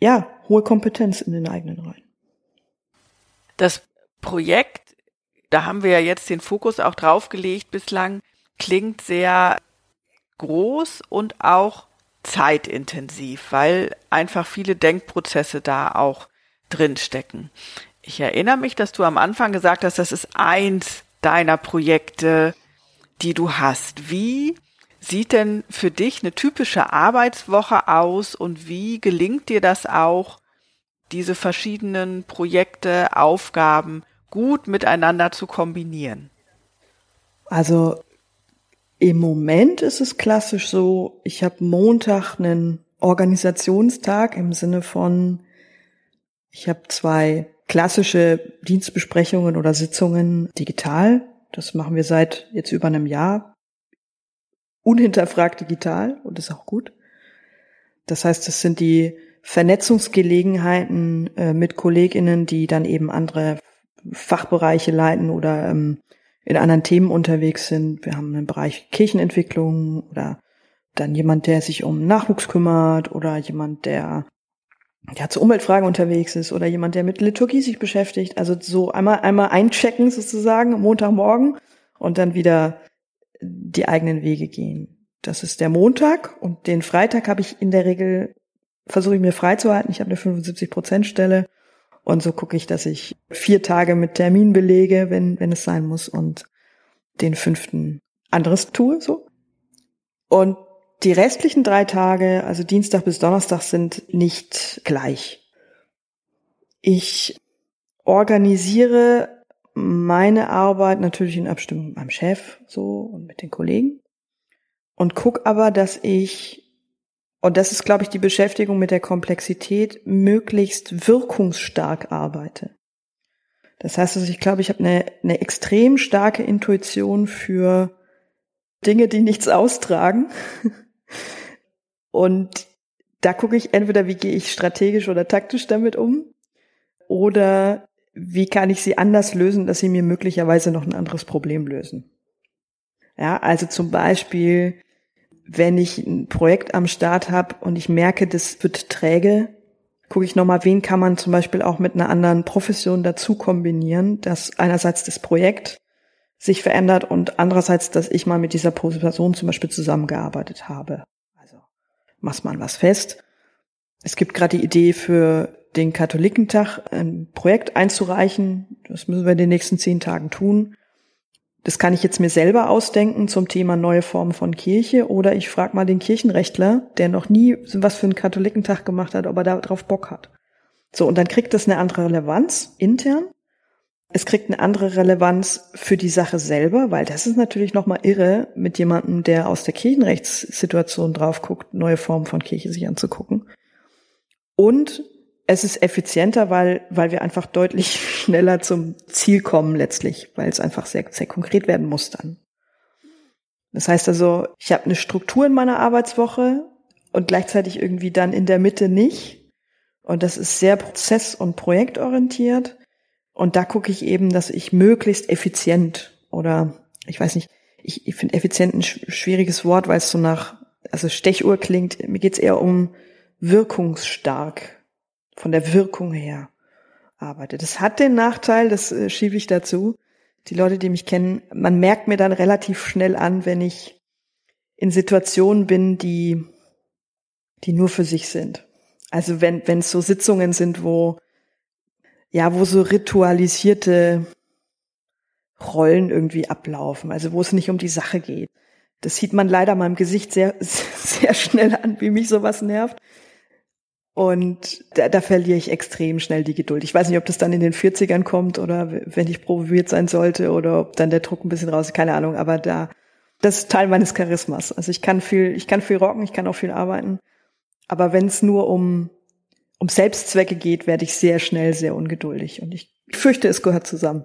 ja, hohe Kompetenz in den eigenen Reihen. Das Projekt, da haben wir ja jetzt den Fokus auch draufgelegt bislang, klingt sehr groß und auch zeitintensiv, weil einfach viele Denkprozesse da auch drinstecken. Ich erinnere mich, dass du am Anfang gesagt hast, das ist eins deiner Projekte, die du hast. Wie sieht denn für dich eine typische Arbeitswoche aus und wie gelingt dir das auch, diese verschiedenen Projekte, Aufgaben gut miteinander zu kombinieren? Also im Moment ist es klassisch so, ich habe Montag einen Organisationstag im Sinne von, ich habe zwei klassische Dienstbesprechungen oder Sitzungen digital. Das machen wir seit jetzt über einem Jahr unhinterfragt digital und ist auch gut. Das heißt, das sind die Vernetzungsgelegenheiten äh, mit KollegInnen, die dann eben andere Fachbereiche leiten oder ähm, in anderen Themen unterwegs sind. Wir haben einen Bereich Kirchenentwicklung oder dann jemand, der sich um Nachwuchs kümmert oder jemand, der ja zu Umweltfragen unterwegs ist oder jemand, der mit Liturgie sich beschäftigt. Also so einmal einmal einchecken sozusagen Montagmorgen und dann wieder die eigenen Wege gehen. Das ist der Montag und den Freitag habe ich in der Regel, versuche ich mir freizuhalten. Ich habe eine 75-Prozent-Stelle und so gucke ich, dass ich vier Tage mit Termin belege, wenn, wenn es sein muss und den fünften anderes tue, so. Und die restlichen drei Tage, also Dienstag bis Donnerstag, sind nicht gleich. Ich organisiere meine Arbeit natürlich in Abstimmung mit meinem Chef so und mit den Kollegen und guck aber, dass ich und das ist, glaube ich, die Beschäftigung mit der Komplexität, möglichst wirkungsstark arbeite. Das heißt also, ich glaube, ich habe eine, eine extrem starke Intuition für Dinge, die nichts austragen. *laughs* Und da gucke ich entweder, wie gehe ich strategisch oder taktisch damit um, oder wie kann ich sie anders lösen, dass sie mir möglicherweise noch ein anderes Problem lösen. Ja, also zum Beispiel, wenn ich ein Projekt am Start habe und ich merke, das wird träge, gucke ich nochmal, wen kann man zum Beispiel auch mit einer anderen Profession dazu kombinieren, dass einerseits das Projekt sich verändert und andererseits, dass ich mal mit dieser Person zum Beispiel zusammengearbeitet habe. Also machst mal was fest. Es gibt gerade die Idee für den Katholikentag ein Projekt einzureichen. Das müssen wir in den nächsten zehn Tagen tun. Das kann ich jetzt mir selber ausdenken zum Thema neue Formen von Kirche oder ich frage mal den Kirchenrechtler, der noch nie was für einen Katholikentag gemacht hat, ob er da drauf Bock hat. So, und dann kriegt das eine andere Relevanz intern. Es kriegt eine andere Relevanz für die Sache selber, weil das ist natürlich nochmal irre, mit jemandem, der aus der Kirchenrechtssituation drauf guckt, neue Formen von Kirche sich anzugucken. Und es ist effizienter, weil, weil wir einfach deutlich *laughs* schneller zum Ziel kommen letztlich, weil es einfach sehr, sehr konkret werden muss dann. Das heißt also, ich habe eine Struktur in meiner Arbeitswoche und gleichzeitig irgendwie dann in der Mitte nicht. Und das ist sehr prozess- und projektorientiert. Und da gucke ich eben, dass ich möglichst effizient oder ich weiß nicht, ich, ich finde effizient ein schwieriges Wort, weil es so nach, also Stechuhr klingt, mir geht's eher um wirkungsstark, von der Wirkung her arbeite. Das hat den Nachteil, das äh, schiebe ich dazu. Die Leute, die mich kennen, man merkt mir dann relativ schnell an, wenn ich in Situationen bin, die, die nur für sich sind. Also wenn, wenn es so Sitzungen sind, wo, ja, wo so ritualisierte Rollen irgendwie ablaufen, also wo es nicht um die Sache geht. Das sieht man leider meinem Gesicht sehr, *laughs* sehr schnell an, wie mich sowas nervt. Und da, da verliere ich extrem schnell die Geduld. Ich weiß nicht, ob das dann in den 40ern kommt oder wenn ich promoviert sein sollte oder ob dann der Druck ein bisschen raus, keine Ahnung, aber da, das ist Teil meines Charismas. Also ich kann viel, ich kann viel rocken, ich kann auch viel arbeiten. Aber wenn es nur um, um Selbstzwecke geht, werde ich sehr schnell sehr ungeduldig. Und ich, ich fürchte, es gehört zusammen.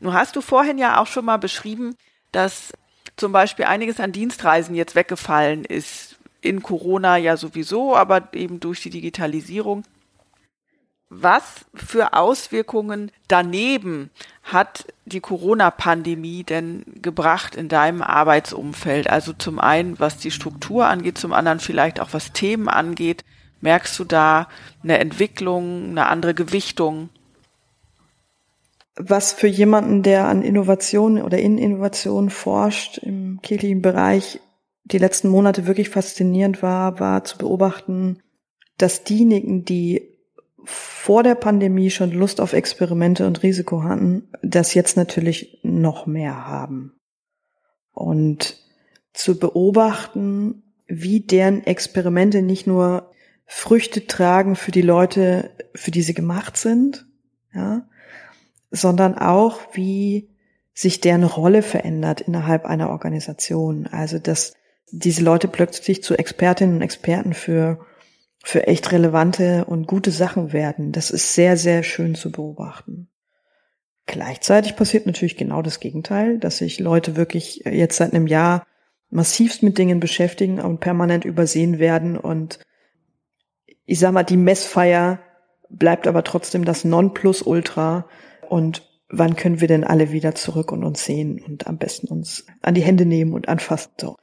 Nun hast du vorhin ja auch schon mal beschrieben, dass zum Beispiel einiges an Dienstreisen jetzt weggefallen ist in Corona ja sowieso, aber eben durch die Digitalisierung. Was für Auswirkungen daneben hat die Corona-Pandemie denn gebracht in deinem Arbeitsumfeld? Also zum einen, was die Struktur angeht, zum anderen vielleicht auch was Themen angeht. Merkst du da eine Entwicklung, eine andere Gewichtung? Was für jemanden, der an Innovation oder in Innovation forscht im kirchlichen Bereich, die letzten Monate wirklich faszinierend war, war zu beobachten, dass diejenigen, die vor der Pandemie schon Lust auf Experimente und Risiko hatten, das jetzt natürlich noch mehr haben. Und zu beobachten, wie deren Experimente nicht nur Früchte tragen für die Leute, für die sie gemacht sind, ja, sondern auch wie sich deren Rolle verändert innerhalb einer Organisation. Also dass diese Leute plötzlich zu Expertinnen und Experten für, für echt relevante und gute Sachen werden. Das ist sehr, sehr schön zu beobachten. Gleichzeitig passiert natürlich genau das Gegenteil, dass sich Leute wirklich jetzt seit einem Jahr massivst mit Dingen beschäftigen und permanent übersehen werden und ich sag mal, die Messfeier bleibt aber trotzdem das Nonplusultra und wann können wir denn alle wieder zurück und uns sehen und am besten uns an die Hände nehmen und anfassen, so.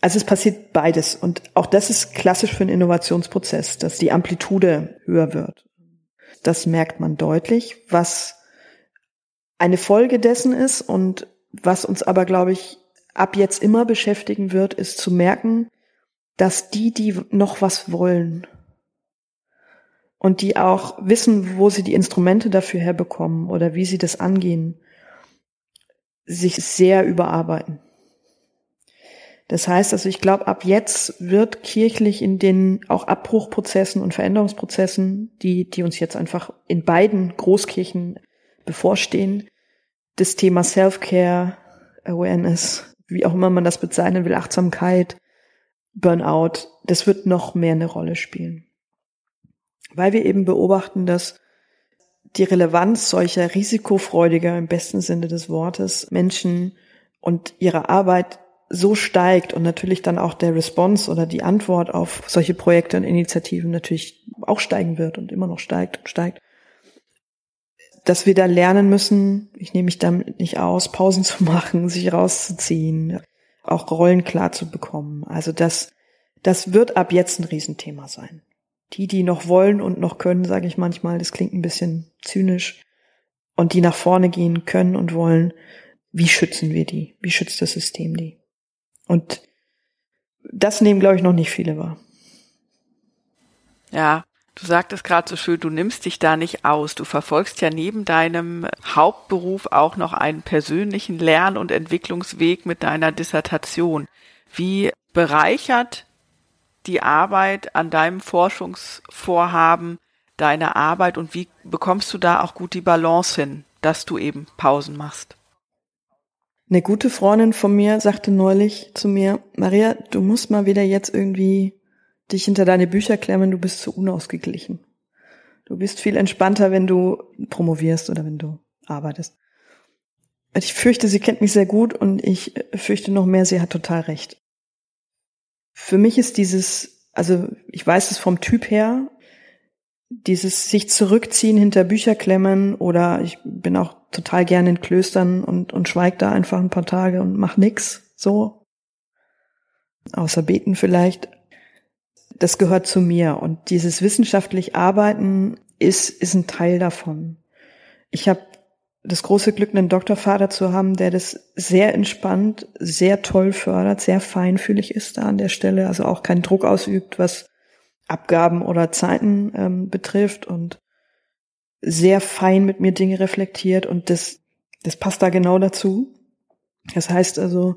Also es passiert beides. Und auch das ist klassisch für einen Innovationsprozess, dass die Amplitude höher wird. Das merkt man deutlich, was eine Folge dessen ist und was uns aber, glaube ich, ab jetzt immer beschäftigen wird, ist zu merken, dass die, die noch was wollen und die auch wissen, wo sie die Instrumente dafür herbekommen oder wie sie das angehen, sich sehr überarbeiten. Das heißt also, ich glaube, ab jetzt wird kirchlich in den auch Abbruchprozessen und Veränderungsprozessen, die, die uns jetzt einfach in beiden Großkirchen bevorstehen, das Thema Self-Care, Awareness, wie auch immer man das bezeichnen will, Achtsamkeit, Burnout, das wird noch mehr eine Rolle spielen. Weil wir eben beobachten, dass die Relevanz solcher risikofreudiger, im besten Sinne des Wortes, Menschen und ihre Arbeit so steigt und natürlich dann auch der Response oder die Antwort auf solche Projekte und Initiativen natürlich auch steigen wird und immer noch steigt und steigt, dass wir da lernen müssen, ich nehme mich damit nicht aus, Pausen zu *laughs* machen, sich rauszuziehen, auch Rollen klar zu bekommen. Also das, das wird ab jetzt ein Riesenthema sein. Die, die noch wollen und noch können, sage ich manchmal, das klingt ein bisschen zynisch, und die nach vorne gehen können und wollen, wie schützen wir die? Wie schützt das System die? Und das nehmen, glaube ich, noch nicht viele wahr. Ja, du sagtest gerade so schön, du nimmst dich da nicht aus. Du verfolgst ja neben deinem Hauptberuf auch noch einen persönlichen Lern- und Entwicklungsweg mit deiner Dissertation. Wie bereichert die Arbeit an deinem Forschungsvorhaben deine Arbeit und wie bekommst du da auch gut die Balance hin, dass du eben Pausen machst? Eine gute Freundin von mir sagte neulich zu mir, Maria, du musst mal wieder jetzt irgendwie dich hinter deine Bücher klemmen, du bist zu unausgeglichen. Du bist viel entspannter, wenn du promovierst oder wenn du arbeitest. Ich fürchte, sie kennt mich sehr gut und ich fürchte noch mehr, sie hat total recht. Für mich ist dieses, also ich weiß es vom Typ her, dieses sich zurückziehen hinter Bücher klemmen oder ich bin auch total gerne in Klöstern und, und schweig da einfach ein paar Tage und mach nix, so. Außer beten vielleicht. Das gehört zu mir und dieses wissenschaftlich Arbeiten ist, ist ein Teil davon. Ich habe das große Glück, einen Doktorvater zu haben, der das sehr entspannt, sehr toll fördert, sehr feinfühlig ist da an der Stelle, also auch keinen Druck ausübt, was Abgaben oder Zeiten ähm, betrifft und sehr fein mit mir Dinge reflektiert und das, das passt da genau dazu. Das heißt also,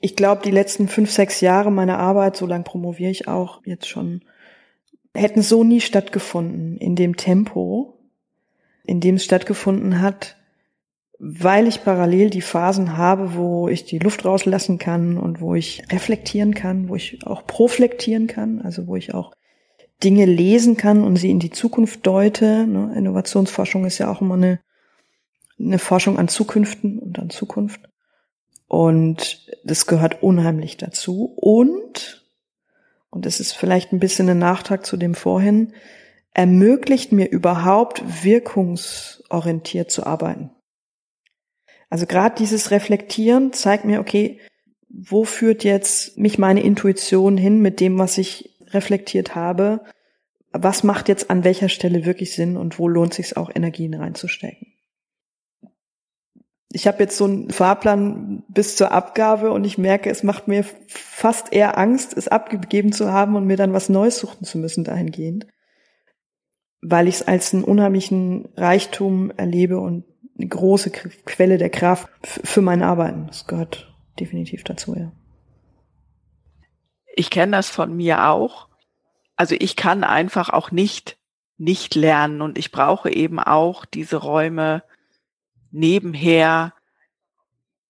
ich glaube, die letzten fünf, sechs Jahre meiner Arbeit, so lang promoviere ich auch jetzt schon, hätten so nie stattgefunden in dem Tempo, in dem es stattgefunden hat, weil ich parallel die Phasen habe, wo ich die Luft rauslassen kann und wo ich reflektieren kann, wo ich auch proflektieren kann, also wo ich auch Dinge lesen kann und sie in die Zukunft deute. Ne? Innovationsforschung ist ja auch immer eine, eine Forschung an Zukünften und an Zukunft. Und das gehört unheimlich dazu. Und, und das ist vielleicht ein bisschen ein Nachtrag zu dem vorhin, ermöglicht mir überhaupt wirkungsorientiert zu arbeiten. Also gerade dieses Reflektieren zeigt mir, okay, wo führt jetzt mich meine Intuition hin mit dem, was ich reflektiert habe? Was macht jetzt an welcher Stelle wirklich Sinn und wo lohnt sich auch Energien reinzustecken? Ich habe jetzt so einen Fahrplan bis zur Abgabe und ich merke, es macht mir fast eher Angst, es abgegeben zu haben und mir dann was Neues suchen zu müssen dahingehend, weil ich es als einen unheimlichen Reichtum erlebe und eine große Quelle der Kraft für mein Arbeiten. Das gehört definitiv dazu, ja. Ich kenne das von mir auch. Also ich kann einfach auch nicht nicht lernen und ich brauche eben auch diese Räume nebenher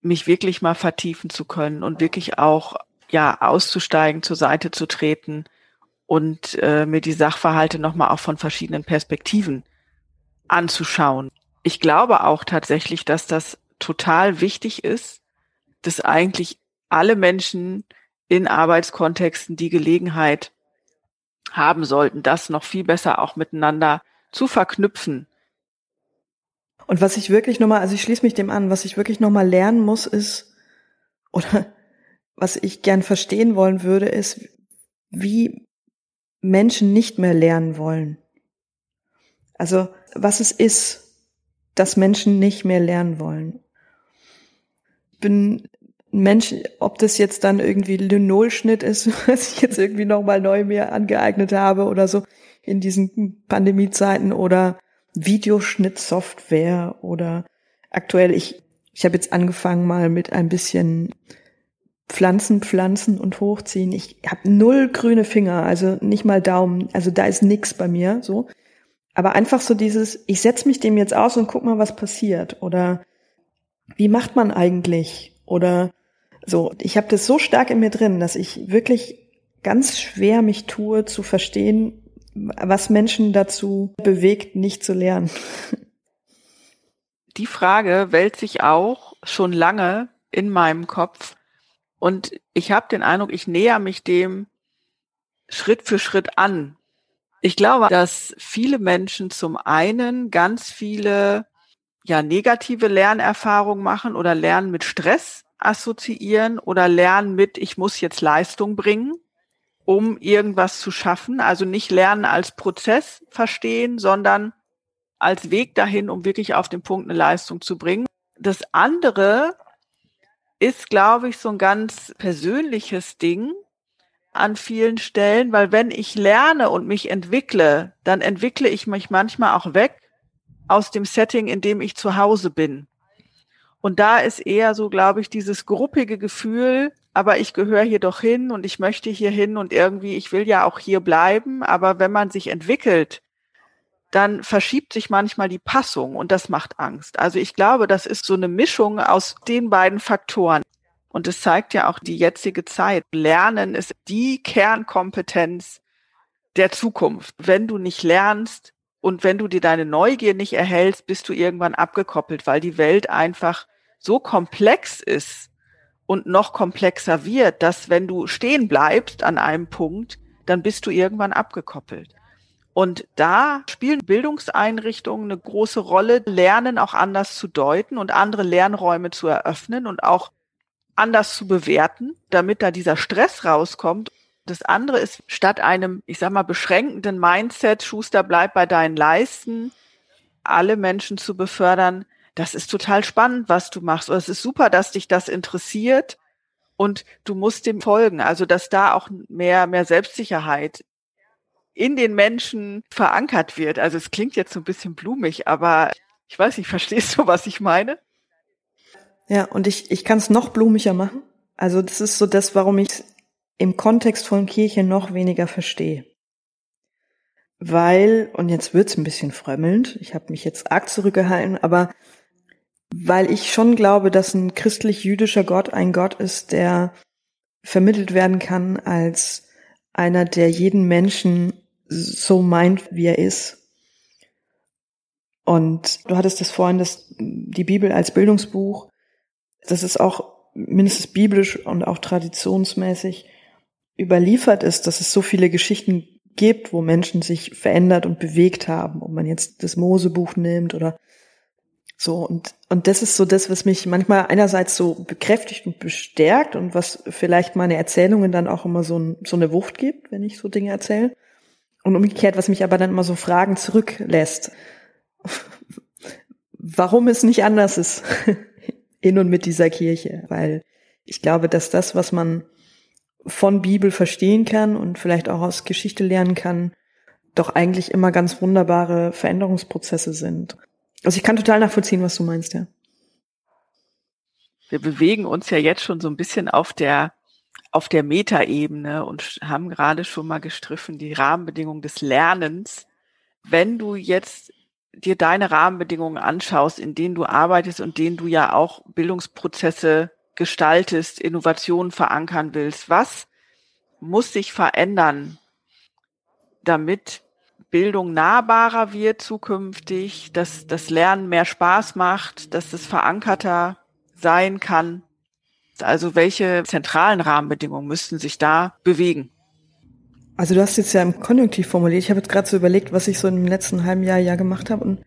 mich wirklich mal vertiefen zu können und wirklich auch ja auszusteigen, zur Seite zu treten und äh, mir die Sachverhalte nochmal auch von verschiedenen Perspektiven anzuschauen ich glaube auch tatsächlich, dass das total wichtig ist, dass eigentlich alle Menschen in Arbeitskontexten die Gelegenheit haben sollten, das noch viel besser auch miteinander zu verknüpfen. Und was ich wirklich nochmal, also ich schließe mich dem an, was ich wirklich nochmal lernen muss, ist, oder was ich gern verstehen wollen würde, ist, wie Menschen nicht mehr lernen wollen. Also was es ist, dass Menschen nicht mehr lernen wollen. Ich bin ein Mensch, ob das jetzt dann irgendwie Linolschnitt ist, *laughs* was ich jetzt irgendwie nochmal neu mir angeeignet habe oder so in diesen Pandemiezeiten oder Videoschnittsoftware oder aktuell ich ich habe jetzt angefangen mal mit ein bisschen Pflanzen pflanzen und hochziehen. Ich habe null grüne Finger, also nicht mal Daumen, also da ist nix bei mir so. Aber einfach so dieses, ich setze mich dem jetzt aus und guck mal, was passiert. Oder wie macht man eigentlich? Oder so, ich habe das so stark in mir drin, dass ich wirklich ganz schwer mich tue zu verstehen, was Menschen dazu bewegt, nicht zu lernen. Die Frage wälzt sich auch schon lange in meinem Kopf und ich habe den Eindruck, ich näher mich dem Schritt für Schritt an. Ich glaube, dass viele Menschen zum einen ganz viele ja negative Lernerfahrungen machen oder Lernen mit Stress assoziieren oder Lernen mit ich muss jetzt Leistung bringen, um irgendwas zu schaffen, also nicht Lernen als Prozess verstehen, sondern als Weg dahin, um wirklich auf den Punkt eine Leistung zu bringen. Das andere ist, glaube ich, so ein ganz persönliches Ding, an vielen Stellen, weil wenn ich lerne und mich entwickle, dann entwickle ich mich manchmal auch weg aus dem Setting, in dem ich zu Hause bin. Und da ist eher so, glaube ich, dieses gruppige Gefühl, aber ich gehöre hier doch hin und ich möchte hier hin und irgendwie, ich will ja auch hier bleiben. Aber wenn man sich entwickelt, dann verschiebt sich manchmal die Passung und das macht Angst. Also ich glaube, das ist so eine Mischung aus den beiden Faktoren. Und es zeigt ja auch die jetzige Zeit. Lernen ist die Kernkompetenz der Zukunft. Wenn du nicht lernst und wenn du dir deine Neugier nicht erhältst, bist du irgendwann abgekoppelt, weil die Welt einfach so komplex ist und noch komplexer wird, dass wenn du stehen bleibst an einem Punkt, dann bist du irgendwann abgekoppelt. Und da spielen Bildungseinrichtungen eine große Rolle, Lernen auch anders zu deuten und andere Lernräume zu eröffnen und auch anders zu bewerten, damit da dieser Stress rauskommt. Das andere ist, statt einem, ich sag mal, beschränkenden Mindset, Schuster, bleib bei deinen Leisten, alle Menschen zu befördern, das ist total spannend, was du machst. Oder es ist super, dass dich das interessiert und du musst dem folgen. Also, dass da auch mehr, mehr Selbstsicherheit in den Menschen verankert wird. Also, es klingt jetzt so ein bisschen blumig, aber ich weiß nicht, *laughs* verstehst du, was ich meine? Ja, und ich, ich kann es noch blumiger machen. Also, das ist so das, warum ich im Kontext von Kirche noch weniger verstehe. Weil, und jetzt wird's ein bisschen frömmelnd, ich habe mich jetzt arg zurückgehalten, aber weil ich schon glaube, dass ein christlich-jüdischer Gott ein Gott ist, der vermittelt werden kann als einer, der jeden Menschen so meint, wie er ist. Und du hattest das vorhin, das, die Bibel als Bildungsbuch, das ist auch mindestens biblisch und auch traditionsmäßig überliefert ist, dass es so viele Geschichten gibt, wo Menschen sich verändert und bewegt haben, ob man jetzt das Mosebuch nimmt oder so, und, und das ist so das, was mich manchmal einerseits so bekräftigt und bestärkt und was vielleicht meine Erzählungen dann auch immer so, ein, so eine Wucht gibt, wenn ich so Dinge erzähle. Und umgekehrt, was mich aber dann immer so Fragen zurücklässt. Warum es nicht anders ist *laughs* in und mit dieser Kirche? Weil ich glaube, dass das, was man von Bibel verstehen kann und vielleicht auch aus Geschichte lernen kann, doch eigentlich immer ganz wunderbare Veränderungsprozesse sind. Also ich kann total nachvollziehen, was du meinst, ja. Wir bewegen uns ja jetzt schon so ein bisschen auf der auf der Metaebene und haben gerade schon mal gestriffen die Rahmenbedingungen des Lernens. Wenn du jetzt dir deine Rahmenbedingungen anschaust, in denen du arbeitest und denen du ja auch Bildungsprozesse gestaltest, Innovationen verankern willst, was muss sich verändern, damit Bildung nahbarer wird zukünftig, dass das Lernen mehr Spaß macht, dass es verankerter sein kann. Also welche zentralen Rahmenbedingungen müssten sich da bewegen? Also du hast jetzt ja im Konjunktiv formuliert. Ich habe jetzt gerade so überlegt, was ich so im letzten halben Jahr ja gemacht habe und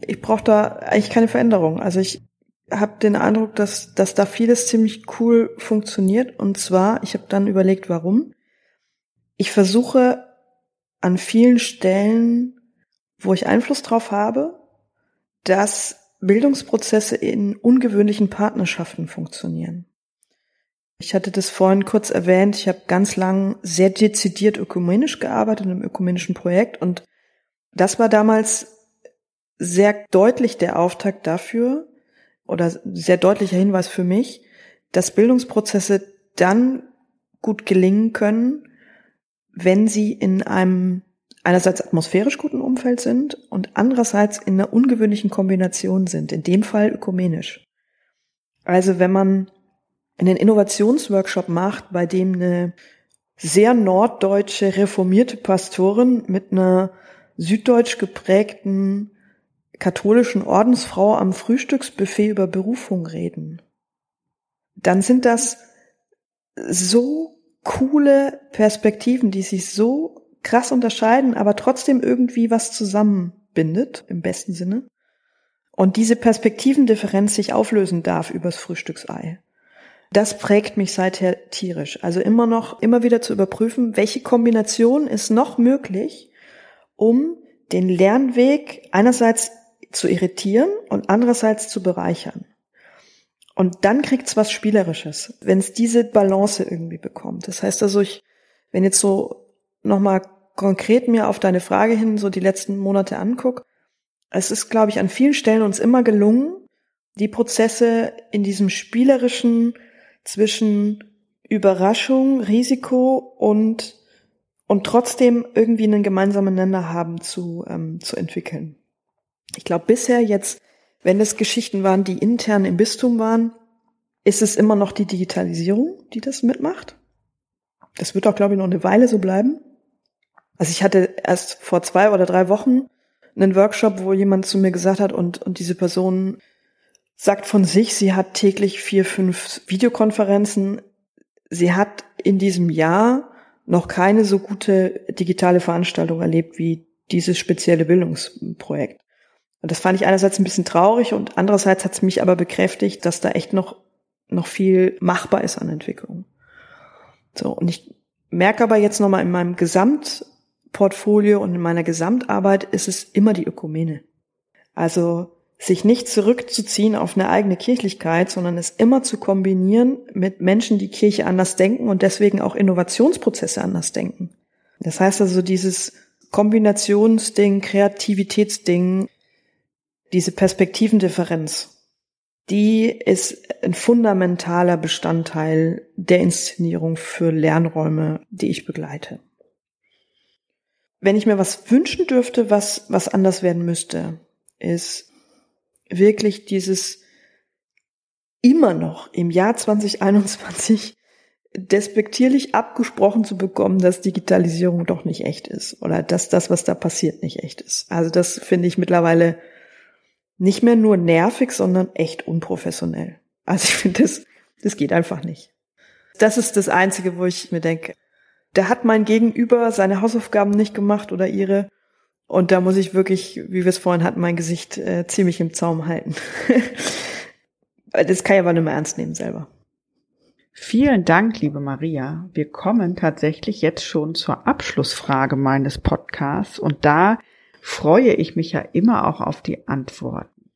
ich brauche da eigentlich keine Veränderung. Also ich habe den Eindruck, dass, dass da vieles ziemlich cool funktioniert und zwar, ich habe dann überlegt, warum. Ich versuche an vielen Stellen, wo ich Einfluss drauf habe, dass Bildungsprozesse in ungewöhnlichen Partnerschaften funktionieren. Ich hatte das vorhin kurz erwähnt, ich habe ganz lang sehr dezidiert ökumenisch gearbeitet im ökumenischen Projekt und das war damals sehr deutlich der Auftakt dafür oder sehr deutlicher Hinweis für mich, dass Bildungsprozesse dann gut gelingen können, wenn sie in einem einerseits atmosphärisch guten Umfeld sind und andererseits in einer ungewöhnlichen Kombination sind, in dem Fall ökumenisch. Also wenn man einen Innovationsworkshop macht, bei dem eine sehr norddeutsche reformierte Pastorin mit einer süddeutsch geprägten katholischen Ordensfrau am Frühstücksbuffet über Berufung reden, dann sind das so coole Perspektiven, die sich so krass unterscheiden, aber trotzdem irgendwie was zusammenbindet, im besten Sinne. Und diese Perspektivendifferenz sich auflösen darf übers Frühstücksei. Das prägt mich seither tierisch. Also immer noch, immer wieder zu überprüfen, welche Kombination ist noch möglich, um den Lernweg einerseits zu irritieren und andererseits zu bereichern. Und dann kriegt's was Spielerisches, wenn es diese Balance irgendwie bekommt. Das heißt also, ich, wenn jetzt so nochmal konkret mir auf deine Frage hin so die letzten Monate anguck, es ist, glaube ich, an vielen Stellen uns immer gelungen, die Prozesse in diesem spielerischen zwischen Überraschung, Risiko und und trotzdem irgendwie einen gemeinsamen Nenner haben zu ähm, zu entwickeln. Ich glaube bisher jetzt wenn es Geschichten waren, die intern im Bistum waren, ist es immer noch die Digitalisierung, die das mitmacht. Das wird auch, glaube ich, noch eine Weile so bleiben. Also ich hatte erst vor zwei oder drei Wochen einen Workshop, wo jemand zu mir gesagt hat und, und diese Person sagt von sich, sie hat täglich vier, fünf Videokonferenzen. Sie hat in diesem Jahr noch keine so gute digitale Veranstaltung erlebt wie dieses spezielle Bildungsprojekt. Und das fand ich einerseits ein bisschen traurig und andererseits hat es mich aber bekräftigt, dass da echt noch, noch viel machbar ist an Entwicklung. So, und ich merke aber jetzt nochmal in meinem Gesamtportfolio und in meiner Gesamtarbeit ist es immer die Ökumene. Also sich nicht zurückzuziehen auf eine eigene Kirchlichkeit, sondern es immer zu kombinieren mit Menschen, die Kirche anders denken und deswegen auch Innovationsprozesse anders denken. Das heißt also dieses Kombinationsding, Kreativitätsding, diese Perspektivendifferenz, die ist ein fundamentaler Bestandteil der Inszenierung für Lernräume, die ich begleite. Wenn ich mir was wünschen dürfte, was, was anders werden müsste, ist wirklich dieses immer noch im Jahr 2021 despektierlich abgesprochen zu bekommen, dass Digitalisierung doch nicht echt ist oder dass das, was da passiert, nicht echt ist. Also das finde ich mittlerweile nicht mehr nur nervig, sondern echt unprofessionell. Also ich finde, das, das geht einfach nicht. Das ist das Einzige, wo ich mir denke, da hat mein Gegenüber seine Hausaufgaben nicht gemacht oder ihre. Und da muss ich wirklich, wie wir es vorhin hatten, mein Gesicht äh, ziemlich im Zaum halten. *laughs* das kann ich aber nicht mehr ernst nehmen selber. Vielen Dank, liebe Maria. Wir kommen tatsächlich jetzt schon zur Abschlussfrage meines Podcasts und da freue ich mich ja immer auch auf die Antworten.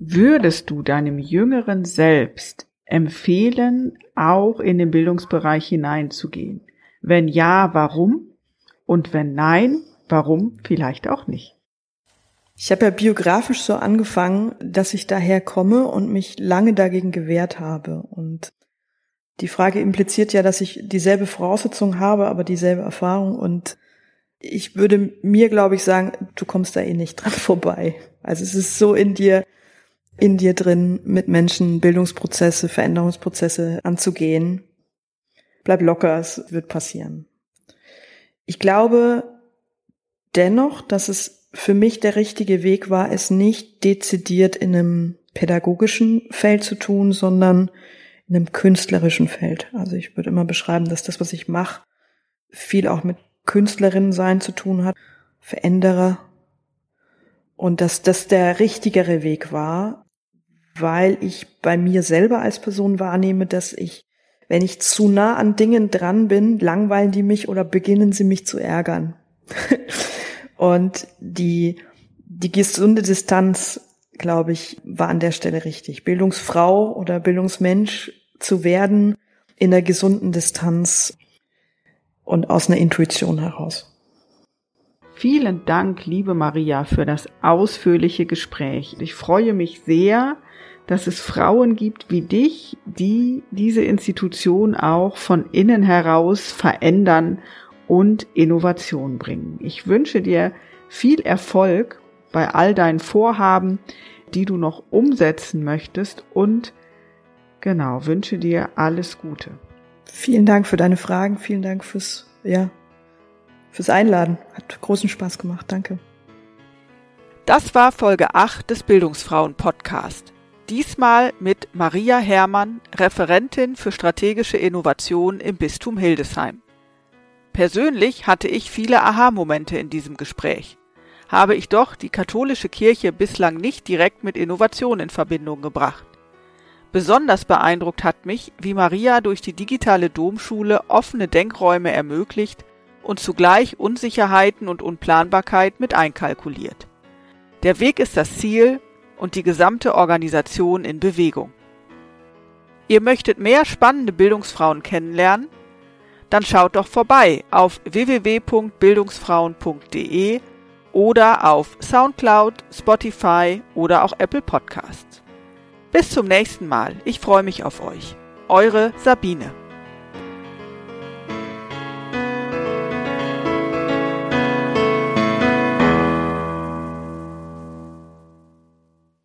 Würdest du deinem jüngeren Selbst empfehlen, auch in den Bildungsbereich hineinzugehen? Wenn ja, warum? Und wenn nein, warum vielleicht auch nicht? Ich habe ja biografisch so angefangen, dass ich daher komme und mich lange dagegen gewehrt habe. Und die Frage impliziert ja, dass ich dieselbe Voraussetzung habe, aber dieselbe Erfahrung. Und ich würde mir, glaube ich, sagen, du kommst da eh nicht dran *laughs* vorbei. Also es ist so in dir, in dir drin, mit Menschen Bildungsprozesse, Veränderungsprozesse anzugehen. Bleib locker, es wird passieren. Ich glaube dennoch, dass es für mich der richtige Weg war, es nicht dezidiert in einem pädagogischen Feld zu tun, sondern in einem künstlerischen Feld. Also ich würde immer beschreiben, dass das, was ich mache, viel auch mit Künstlerinnen sein zu tun hat, Veränderer. Und dass das der richtigere Weg war, weil ich bei mir selber als Person wahrnehme, dass ich, wenn ich zu nah an Dingen dran bin, langweilen die mich oder beginnen sie mich zu ärgern. *laughs* und die, die gesunde Distanz, glaube ich, war an der Stelle richtig. Bildungsfrau oder Bildungsmensch zu werden in der gesunden Distanz und aus einer Intuition heraus. Vielen Dank, liebe Maria, für das ausführliche Gespräch. Ich freue mich sehr, dass es Frauen gibt wie dich, die diese Institution auch von innen heraus verändern und Innovation bringen. Ich wünsche dir viel Erfolg bei all deinen Vorhaben, die du noch umsetzen möchtest und genau, wünsche dir alles Gute. Vielen Dank für deine Fragen, vielen Dank fürs, ja, fürs Einladen. Hat großen Spaß gemacht. Danke. Das war Folge 8 des Bildungsfrauen Podcast. Diesmal mit Maria Herrmann, Referentin für strategische Innovation im Bistum Hildesheim. Persönlich hatte ich viele Aha-Momente in diesem Gespräch. Habe ich doch die katholische Kirche bislang nicht direkt mit Innovation in Verbindung gebracht. Besonders beeindruckt hat mich, wie Maria durch die digitale Domschule offene Denkräume ermöglicht und zugleich Unsicherheiten und Unplanbarkeit mit einkalkuliert. Der Weg ist das Ziel, und die gesamte Organisation in Bewegung. Ihr möchtet mehr spannende Bildungsfrauen kennenlernen? Dann schaut doch vorbei auf www.bildungsfrauen.de oder auf SoundCloud, Spotify oder auch Apple Podcasts. Bis zum nächsten Mal. Ich freue mich auf euch. Eure Sabine.